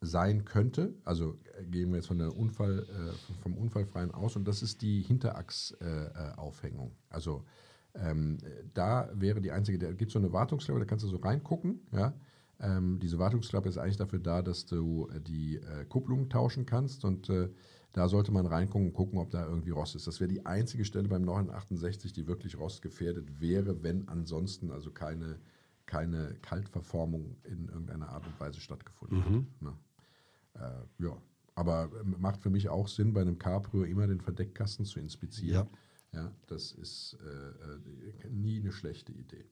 sein könnte. Also äh, gehen wir jetzt von der Unfall, äh, vom Unfallfreien aus und das ist die Hinterachsaufhängung. Äh, also ähm, da wäre die einzige, da gibt es so eine Wartungsklappe, da kannst du so reingucken, ja. Ähm, diese Wartungsklappe ist eigentlich dafür da, dass du äh, die äh, Kupplung tauschen kannst und äh, da sollte man reingucken und gucken, ob da irgendwie Rost ist. Das wäre die einzige Stelle beim 968, die wirklich rostgefährdet wäre, wenn ansonsten also keine, keine Kaltverformung in irgendeiner Art und Weise stattgefunden mhm. hat. Ne? Äh, ja, aber ähm, macht für mich auch Sinn, bei einem Cabrio immer den Verdeckkasten zu inspizieren. Ja. ja das ist äh, äh nie eine schlechte Idee.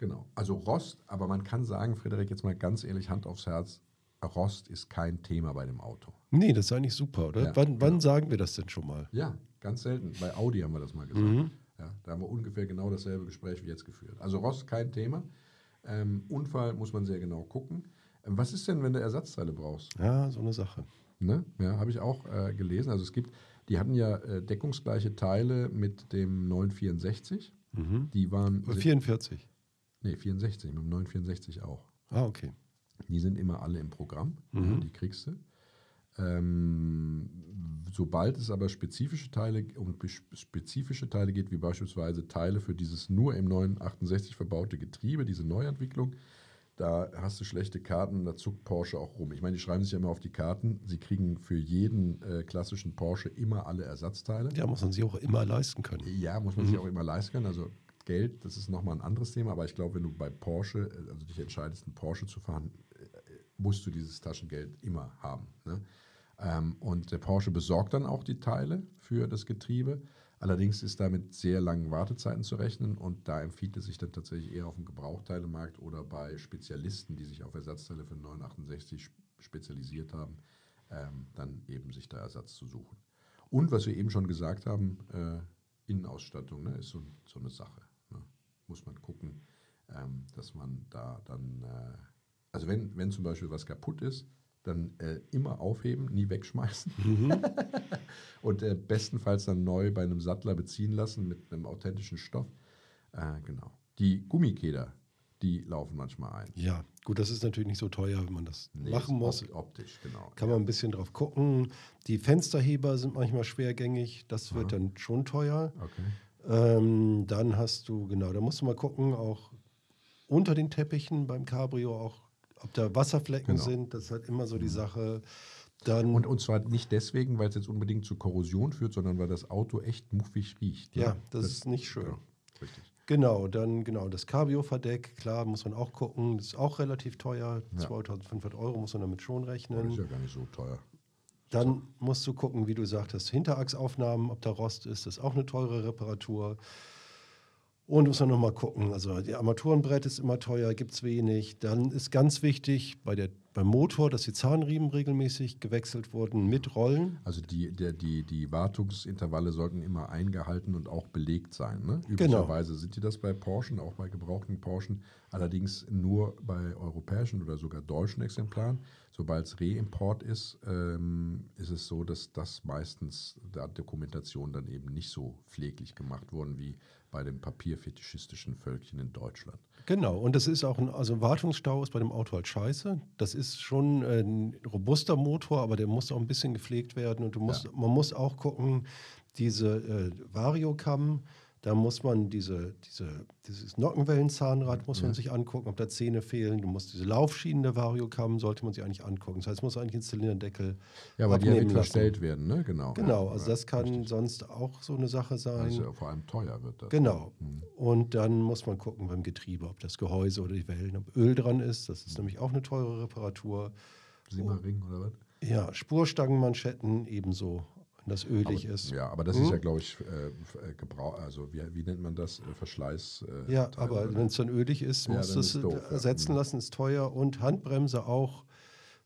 Genau. Also Rost, aber man kann sagen, Frederik, jetzt mal ganz ehrlich, Hand aufs Herz, Rost ist kein Thema bei dem Auto. Nee, das ist eigentlich super, oder? Ja, wann, wann genau. sagen wir das denn schon mal? Ja, ganz selten. Bei Audi haben wir das mal gesagt. Mhm. Ja, da haben wir ungefähr genau dasselbe Gespräch wie jetzt geführt. Also Rost kein Thema. Ähm, Unfall muss man sehr genau gucken. Ähm, was ist denn, wenn du Ersatzteile brauchst? Ja, so eine Sache. Ne? Ja, habe ich auch äh, gelesen. Also es gibt, die hatten ja äh, deckungsgleiche Teile mit dem 964. Mhm. Die waren. 44. Nee, 64, mit dem 964 auch. Ah, okay. Die sind immer alle im Programm, mhm. die kriegst du. Ähm, sobald es aber spezifische Teile um spezifische Teile geht, wie beispielsweise Teile für dieses nur im 968 verbaute Getriebe, diese Neuentwicklung, da hast du schlechte Karten, da zuckt Porsche auch rum. Ich meine, die schreiben sich ja immer auf die Karten, sie kriegen für jeden äh, klassischen Porsche immer alle Ersatzteile. Ja, muss man sich auch immer leisten können. Ja, muss man mhm. sich auch immer leisten können. Also Geld, das ist nochmal ein anderes Thema, aber ich glaube, wenn du bei Porsche, also dich entscheidest, einen Porsche zu fahren, äh, musst du dieses Taschengeld immer haben. Ne? Ähm, und der Porsche besorgt dann auch die Teile für das Getriebe. Allerdings ist damit sehr langen Wartezeiten zu rechnen und da empfiehlt es sich dann tatsächlich eher auf dem Gebrauchteilemarkt oder bei Spezialisten, die sich auf Ersatzteile für 968 spezialisiert haben, ähm, dann eben sich da Ersatz zu suchen. Und was wir eben schon gesagt haben, äh, Innenausstattung ne, ist so, so eine Sache muss man gucken, ähm, dass man da dann, äh, also wenn, wenn zum Beispiel was kaputt ist, dann äh, immer aufheben, nie wegschmeißen. Mhm. und äh, bestenfalls dann neu bei einem Sattler beziehen lassen mit einem authentischen Stoff. Äh, genau. Die Gummikeder, die laufen manchmal ein. Ja, gut, das ist natürlich nicht so teuer, wenn man das nee, machen muss. Optisch, genau. Kann ja. man ein bisschen drauf gucken. Die Fensterheber sind manchmal schwergängig, das wird Aha. dann schon teuer. Okay. Ähm, dann hast du, genau, da musst du mal gucken, auch unter den Teppichen beim Cabrio, auch ob da Wasserflecken genau. sind. Das ist halt immer so die mhm. Sache. Dann, Und, und zwar nicht deswegen, weil es jetzt unbedingt zu Korrosion führt, sondern weil das Auto echt muffig riecht. ne? Ja, das ist nicht schön. Ja, richtig. Genau, dann genau das Cabrio-Verdeck, klar, muss man auch gucken. Das ist auch relativ teuer. Ja. 2500 Euro muss man damit schon Das rechnen. ist ja gar nicht so teuer. Dann musst du gucken, wie du sagtest, Hinterachsaufnahmen, ob da Rost ist, das ist auch eine teure Reparatur. Und muss man nochmal gucken, also die Armaturenbrett ist immer teuer, gibt es wenig. Dann ist ganz wichtig bei der, beim Motor, dass die Zahnriemen regelmäßig gewechselt wurden mit Rollen. Also die, der, die, die Wartungsintervalle sollten immer eingehalten und auch belegt sein. Ne? Genau. Üblicherweise sind die das bei Porschen, auch bei gebrauchten Porschen, allerdings nur bei europäischen oder sogar deutschen Exemplaren. Sobald es Reimport ist, ähm, ist es so, dass das meistens der Dokumentation dann eben nicht so pfleglich gemacht wurden wie bei dem papierfetischistischen Völkchen in Deutschland. Genau, und das ist auch ein, also ein Wartungsstau ist bei dem Auto halt scheiße. Das ist schon ein robuster Motor, aber der muss auch ein bisschen gepflegt werden. Und du musst, man muss auch gucken, diese äh, Variocam, da muss man diese, diese, dieses Nockenwellenzahnrad muss man sich angucken, ob da Zähne fehlen. Du musst diese Laufschienen der Variocam, sollte man sich eigentlich angucken. Das heißt, muss eigentlich einen Zylinderdeckel Ja, weil die ja abnehmen nicht lassen. verstellt werden, ne? Genau. Genau, Ja, also ja, das kann richtig. sonst auch so eine Sache sein. Also ja vor allem teuer wird das. Genau. Und dann muss man gucken beim Getriebe, ob das Gehäuse oder die Wellen, ob Öl dran ist. Das ist nämlich auch eine teure Reparatur. Siemerring oder was? Ja, Spurstangenmanschetten ebenso, wenn das ölig ist. Ja, aber das ist ja, glaube ich, äh, äh, Gebrauch, also wie, wie nennt man das? Äh, Verschleiß. Äh, Ja, Teil, aber wenn es dann ölig ist, Ja, muss dann das ist doof, ja. ersetzen Mhm. lassen, ist teuer. Und Handbremse auch.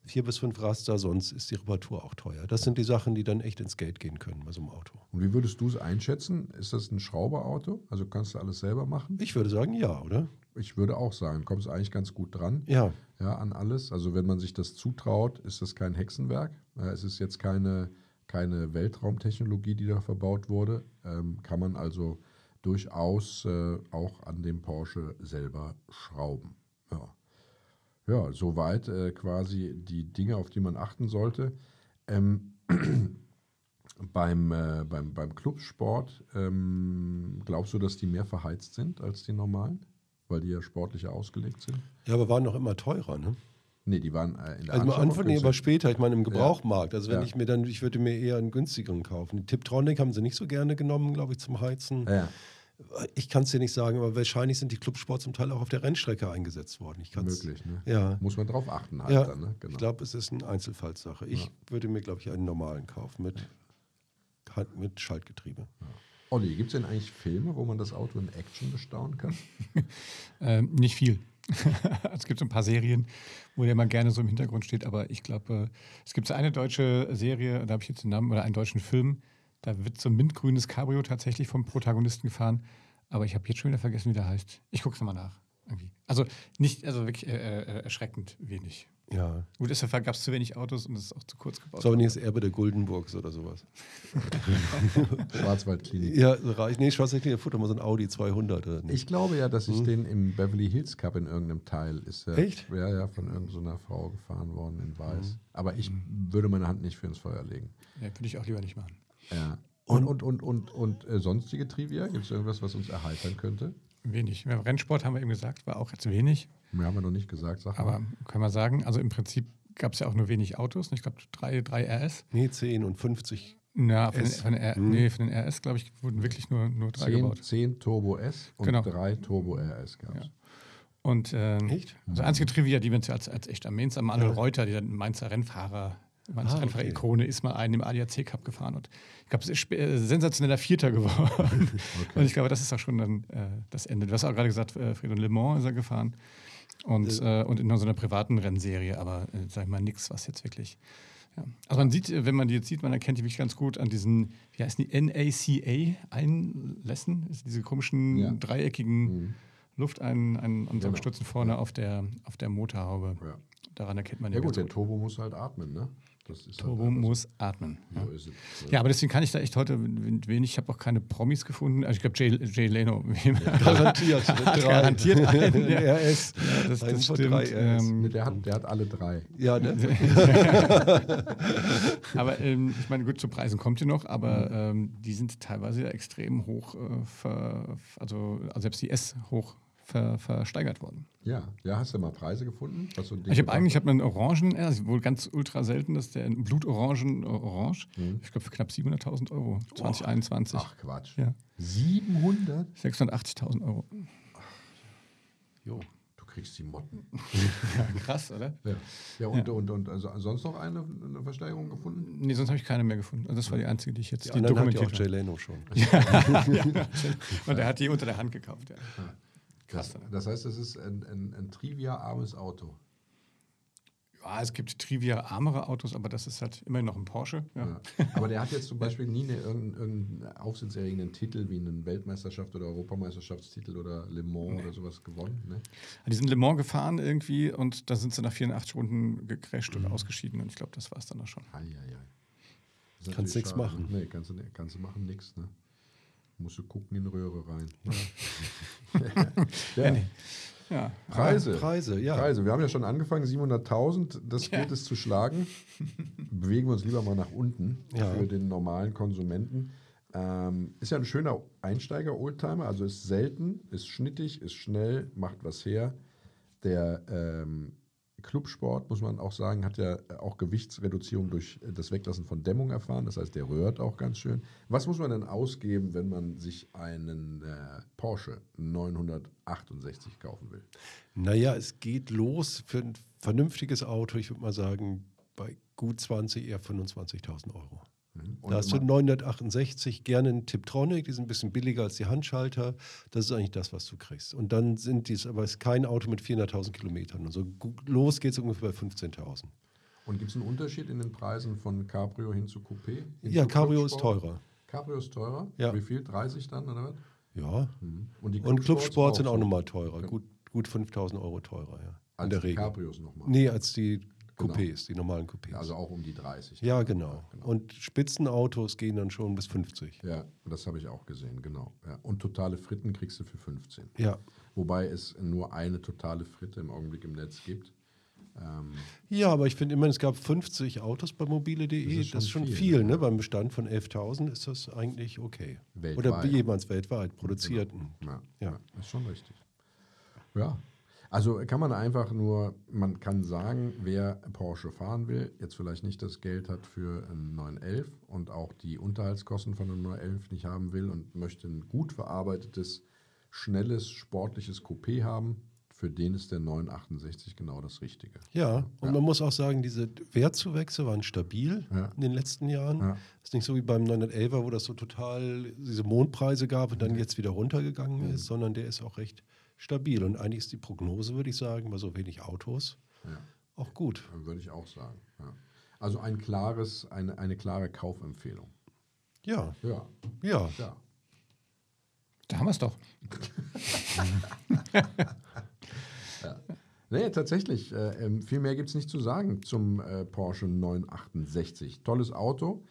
Vier bis fünf Raster, sonst ist die Reparatur auch teuer. Das sind die Sachen, die dann echt ins Geld gehen können bei so einem Auto. Und wie würdest du es einschätzen? Ist das ein Schrauberauto? Also kannst du alles selber machen? Ich würde sagen, ja, oder? Ich würde auch sagen, kommst eigentlich ganz gut dran. Ja. Ja, an alles. Also wenn man sich das zutraut, ist das kein Hexenwerk. Es ist jetzt keine, keine Weltraumtechnologie, die da verbaut wurde. Ähm, kann man also durchaus äh, auch an dem Porsche selber schrauben. Ja, ja soweit äh, quasi die Dinge, auf die man achten sollte. Ähm, beim, äh, beim, beim Clubsport, ähm, glaubst du, dass die mehr verheizt sind als die normalen? Weil die ja sportlicher ausgelegt sind? Ja, aber waren noch immer teurer, ne? Nee, die waren äh, in der Also am Anfang, nee, aber später, ich meine im Gebrauchmarkt. Also wenn Ja. ich mir dann, ich würde mir eher einen günstigeren kaufen. Die Tiptronic haben sie nicht so gerne genommen, glaube ich, zum Heizen. Ja, Ich kann es dir nicht sagen, aber wahrscheinlich sind die Clubsport zum Teil auch auf der Rennstrecke eingesetzt worden. Ich kann's, möglich. Ne? Ja. Muss man drauf achten halt Ja, dann. Ne? ich glaube, es ist eine Einzelfallsache. Ich würde mir, glaube ich, einen normalen kaufen mit, halt mit Schaltgetriebe. Olli, gibt es denn eigentlich Filme, wo man das Auto in Action bestaunen kann? Ähm, nicht viel. es gibt so ein paar Serien, wo der mal gerne so im Hintergrund steht, aber ich glaube, äh, es gibt so eine deutsche Serie, da habe ich jetzt den Namen, oder einen deutschen Film, da wird so ein mintgrünes Cabrio tatsächlich vom Protagonisten gefahren, aber ich habe jetzt schon wieder vergessen, wie der heißt. Ich gucke es nochmal nach. Irgendwie. Also nicht, also wirklich äh, äh, erschreckend wenig. Ja. Gut, deshalb gab es zu wenig Autos und es ist auch zu kurz gebaut. So, nicht das Erbe der Guldenburgs oder sowas. Schwarzwaldklinik. Ja. Nee, Schwarzwaldklinik Futter mal so ein Audi 200 oder nicht. Ich glaube ja, dass ich den im Beverly Hills Cup in irgendeinem Teil ist. Ja, Hm. Echt? Ja, ja, von irgendeiner Frau gefahren worden in Weiß. Hm. Aber ich würde meine Hand nicht für ins Feuer legen. Ja, würde ich auch lieber nicht machen. Ja. Und, und, und, und, und äh, sonstige Trivia? Gibt es irgendwas, was uns erheitern könnte? Wenig. Beim Rennsport haben wir eben gesagt, war auch jetzt wenig. Mehr haben wir noch nicht gesagt, sag Aber mal. kann man sagen, also im Prinzip gab es ja auch nur wenig Autos. Ich glaube, drei, drei RS. Nee, 10 und 50. Ja, von, den, S. von, den, R, nee, von den RS, glaube ich, wurden wirklich nur, nur drei 10, gebaut. 10 Turbo S und Genau. 3 Turbo RS gab es. Ja. Und ähm, Echt? also einzige Trivia, die wir uns als, als echt am Mainz, am Manuel Reuter, der Mainzer Rennfahrer, Mainzer Ah, Rennfahrer-Ikone, ist mal einen im ADAC Cup gefahren. Und ich glaube, es ist äh, sensationeller Vierter geworden. Und ich glaube, das ist auch schon dann äh, das Ende. Du hast auch gerade gesagt, äh, Fredo Le Mans ist er gefahren. Und, äh, und in so einer privaten Rennserie, aber äh, sag ich mal nichts, was jetzt wirklich. Ja. Also man sieht, äh, wenn man die jetzt sieht, man erkennt die wirklich ganz gut an diesen, wie heißen die, NACA-Einlässen, diese komischen Ja. dreieckigen Luftein ein, Genau. Stützen vorne auf, der, auf der Motorhaube. Ja. Daran erkennt man Ja ja gut, der ganz Turbo muss halt atmen, ne? Das ist Turbo halt muss atmen. so. Ja. So ist es. Ja, aber deswegen kann ich da echt heute wenig. Ich habe auch keine Promis gefunden. Also ich glaube, Jay, Jay Leno. Garantiert. Hat garantiert einen, ja. RS. Ja, das, das stimmt. drei RS. Nee, Ähm, Der hat, der hat alle drei. Ja, ne? aber ähm, ich meine, gut, zu Preisen kommt ihr noch, aber Mhm. ähm, die sind teilweise ja extrem hoch, äh, ver, also, also selbst die S hoch ver, versteigert worden. Ja, ja, hast du mal Preise gefunden? So Ich habe eigentlich hab einen Orangen, er ist wohl ganz ultra selten, das ist der Blutorangen Orange. Mhm. Ich glaube für knapp 700.000 Euro 2021. Ach Quatsch. Ja. 700? 680.000 Euro. Jo. Du kriegst die Motten. Krass, oder? Ja, ja und, Und, und, also sonst noch eine, eine Versteigerung gefunden? Nee, sonst habe ich keine mehr gefunden. Also das war die einzige, die ich jetzt Die die hat ja auch dokumentiert Jay Leno schon. habe. Und er hat die unter der Hand gekauft. Ja. Das, das heißt, es ist ein, ein, ein trivia-armes Auto. ja, es gibt trivia-armere Autos, aber das ist halt immerhin noch ein Porsche. Ja. Ja. Aber der hat jetzt zum Beispiel nie eine, irgendeinen, irgendeinen aufsitzerregenden Titel wie einen Weltmeisterschaft oder Europameisterschaftstitel oder Le Mans oder sowas gewonnen. Ne? Die sind Le Mans gefahren irgendwie und da sind sie nach 84 Runden gecrasht Mhm. und ausgeschieden. Und ich glaube, das war es dann auch schon. Ei, ei, ei. Kannst schade. machen. Nee, kannst du, kannst du machen, nix. Ne? Musst du gucken in Röhre rein. Ja. nee. Ja. Preise. Preise, ja. Preise. Wir haben ja schon angefangen, 700.000, das gilt es zu schlagen. Bewegen wir uns lieber mal nach unten Ja. für den normalen Konsumenten. Ähm, ist ja ein schöner Einsteiger-Oldtimer, also ist selten, ist schnittig, ist schnell, macht was her. Der ähm, Clubsport, muss man auch sagen, hat ja auch Gewichtsreduzierung durch das Weglassen von Dämmung erfahren. Das heißt, der rührt auch ganz schön. Was muss man denn ausgeben, wenn man sich einen äh, Porsche 968 kaufen will? Naja, es geht los für ein vernünftiges Auto, ich würde mal sagen, bei gut 20, eher 25.000 Euro. Und da hast du man- 968, gerne ein Tiptronic, die sind ein bisschen billiger als die Handschalter. Das ist eigentlich das, was du kriegst. Und dann sind dies, aber es ist kein Auto mit 400.000 Kilometern. Also gu- los geht es ungefähr bei 15.000. Und gibt es einen Unterschied in den Preisen von Cabrio hin zu Coupé? Hin Ja, zu Cabrio ist teurer. Cabrio ist teurer? Ja. Wie viel? 30 dann oder was? Ja. Und, die Und Clubsport sind so? auch nochmal teurer. Gut, gut 5.000 Euro teurer, ja. Als In der die Regel. Cabrios nochmal. Nee, als die Genau. Coupés, die normalen Coupés. Also auch um die 30. ja, genau. Und Spitzenautos gehen dann schon bis 50. Ja, das habe ich auch gesehen, genau. Ja. Und totale Fritten kriegst du für 15. Ja. Wobei es nur eine totale Fritte im Augenblick im Netz gibt. Ähm, Ja, aber ich finde immerhin, es gab 50 Autos bei mobile.de. Das Das ist schon viel, viel, ne? ne? Beim Bestand von 11.000 ist das eigentlich okay. Weltweit. Oder jemals weltweit produzierten. ja, Ja. ja, ist schon richtig. Ja, also kann man einfach nur, man kann sagen, wer Porsche fahren will, jetzt vielleicht nicht das Geld hat für einen 911 und auch die Unterhaltskosten von einem 911 nicht haben will und möchte ein gut verarbeitetes, schnelles, sportliches Coupé haben, für den ist der 968 genau das Richtige. Ja, und man muss auch sagen, diese Wertzuwächse waren stabil Ja. in den letzten Jahren. Ja. Ist nicht so wie beim 911er, wo das so total diese Mondpreise gab und dann jetzt wieder runtergegangen ist, sondern der ist auch recht stabil. Und eigentlich ist die Prognose, würde ich sagen, bei so wenig Autos Ja. auch gut. Würde ich auch sagen. Ja. Also ein klares, eine, eine klare Kaufempfehlung. Ja, Ja, ja. ja. Da haben wir es doch. Nee, tatsächlich. Äh, ähm, viel mehr gibt es nicht zu sagen zum äh, Porsche 968. Tolles Auto,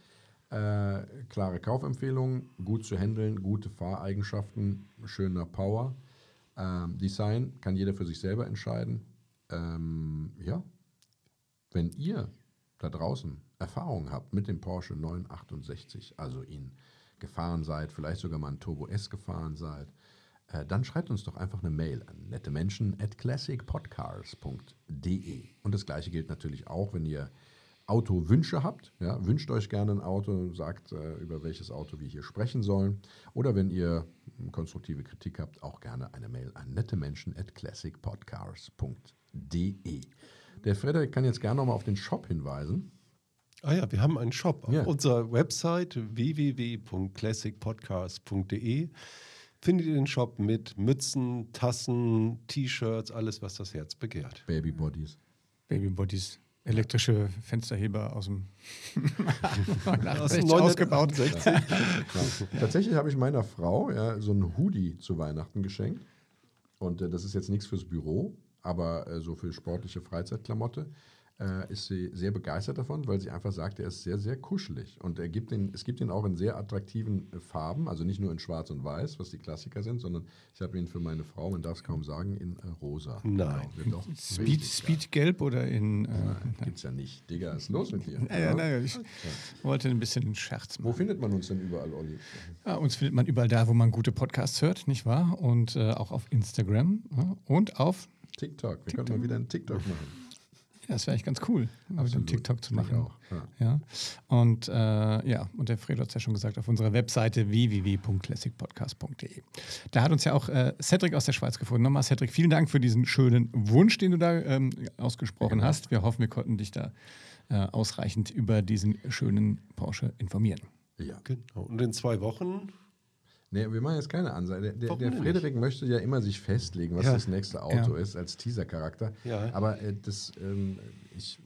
äh, klare Kaufempfehlung, gut zu handeln, gute Fahreigenschaften, schöner Power. Ähm, Design kann jeder für sich selber entscheiden. Ähm, ja, wenn ihr da draußen Erfahrung habt mit dem Porsche 968, also ihn gefahren seid, vielleicht sogar mal ein Turbo S gefahren seid, äh, dann schreibt uns doch einfach eine Mail an nettemenschen at classicpodcars.de. Und das gleiche gilt natürlich auch, wenn ihr Autowünsche habt. Ja, wünscht euch gerne ein Auto, sagt, äh, über welches Auto wir hier sprechen sollen. Oder wenn ihr konstruktive Kritik habt, auch gerne eine Mail an nettemenschen at classicpodcars.de. Der Frederik kann jetzt gerne nochmal auf den Shop hinweisen. Ah ja, wir haben einen Shop. Ja. Auf unserer Website www.classicpodcast.de findet ihr den Shop mit Mützen, Tassen, T-Shirts, alles, was das Herz begehrt. Babybodies. Babybodies. Elektrische Fensterheber aus dem Aus 89 dem ausgebaut. 968. Tatsächlich habe ich meiner Frau ja, so einen Hoodie zu Weihnachten geschenkt. Und äh, das ist jetzt nichts fürs Büro, aber äh, so für sportliche Freizeitklamotte. Äh, ist sie sehr begeistert davon, weil sie einfach sagt, er ist sehr, sehr kuschelig. Und er gibt ihn, es gibt ihn auch in sehr attraktiven äh, Farben, also nicht nur in Schwarz und Weiß, was die Klassiker sind, sondern ich habe ihn für meine Frau, man darf es kaum sagen, in äh, Rosa. Nein. Genau, Speed, Speed Gelb oder in. Äh, geil. Gibt's ja nicht. Digga, was ist los mit dir? ja, ja, naja, ich wollte ein bisschen einen Scherz Wo machen. findet man uns denn überall, Olli? Ja, uns findet man überall da, wo man gute Podcasts hört, nicht wahr? Und äh, auch auf Instagram ja, und auf. TikTok. Wir könnten mal wieder einen TikTok machen. Ja, das wäre eigentlich ganz cool, mal wieder einen. TikTok zu machen. auch, ja. Ja. Und äh, ja, und der Fredo hat es ja schon gesagt, auf unserer Webseite www.classicpodcast.de. Da hat uns ja auch äh, Cedric aus der Schweiz gefunden. Nochmal, Cedric, vielen Dank für diesen schönen Wunsch, den du da ähm, ausgesprochen Genau. hast. Wir hoffen, wir konnten dich da äh, ausreichend über diesen schönen Porsche informieren. Ja. Genau. Und in zwei Wochen, Nee, wir machen jetzt keine Ansage. Der, der, Frederik möchte ja immer sich festlegen, was Ja. das nächste Auto Ja. ist, als Teaser-Charakter. Ja. Aber äh, das, ähm, ich,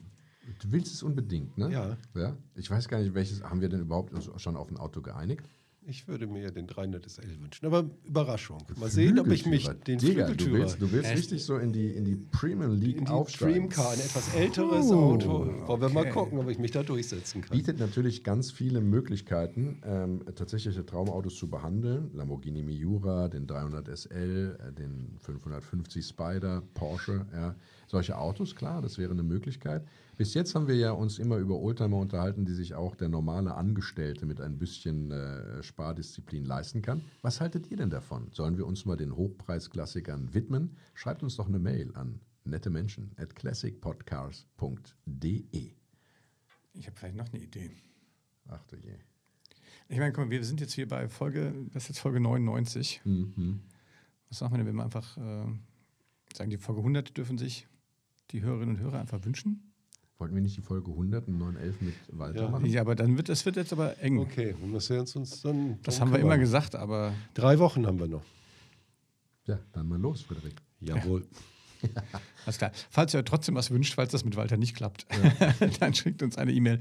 du willst es unbedingt, ne? Ja. ja. Ich weiß gar nicht, welches, haben wir denn überhaupt schon auf ein Auto geeinigt? Ich würde mir den 300 SL wünschen. Aber Überraschung. Mal sehen, ob ich mich den Digga, du Flügeltürer, willst, du willst richtig so in die, in die Premium League in die aufsteigen. Dreamcar, ein etwas älteres Oh, Auto. Wollen wir mal okay. gucken, ob ich mich da durchsetzen kann. Bietet natürlich ganz viele Möglichkeiten, ähm, tatsächliche Traumautos zu behandeln. Lamborghini Miura, den 300 SL, äh, den 550 Spider, Porsche. Ja. Solche Autos, klar, das wäre eine Möglichkeit. Bis jetzt haben wir ja uns immer über Oldtimer unterhalten, die sich auch der normale Angestellte mit ein bisschen äh, Spardisziplin leisten kann. Was haltet ihr denn davon? Sollen wir uns mal den Hochpreisklassikern widmen? Schreibt uns doch eine Mail an nette Menschen at classicpodcast.de. Ich habe vielleicht noch eine Idee. Ach du je. Ich meine, guck mal, wir sind jetzt hier bei Folge, das ist jetzt Folge 99. Mhm. Was sagen wir denn, wenn wir einfach äh, sagen, die Folge 100 dürfen sich die Hörerinnen und Hörer einfach wünschen? Wollten wir nicht die Folge 100 und 911 mit Walter Ja. machen? Ja, aber dann wird es wird jetzt aber eng. Okay, wir müssen uns, uns dann. Das haben wir immer gesagt, aber Drei Wochen haben wir noch. Ja, dann mal los, Frederik. Jawohl. alles klar. Falls ihr euch trotzdem was wünscht, falls das mit Walter nicht klappt, dann schickt uns eine E-Mail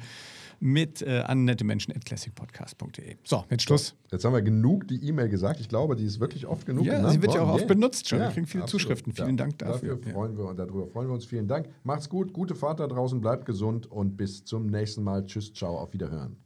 mit äh, an nettemenschen.classicpodcast.de. So, jetzt Schluss. Jetzt haben wir genug die E-Mail gesagt. Ich glaube, die ist wirklich oft genug Ja, sie wird ja auch oft Yeah. benutzt schon. Wir kriegen viele absolut. Zuschriften. Vielen Dank dafür. Ja. freuen wir, darüber freuen wir uns. Vielen Dank. Macht's gut. Gute Fahrt da draußen. Bleibt gesund und bis zum nächsten Mal. Tschüss, ciao, auf Wiederhören.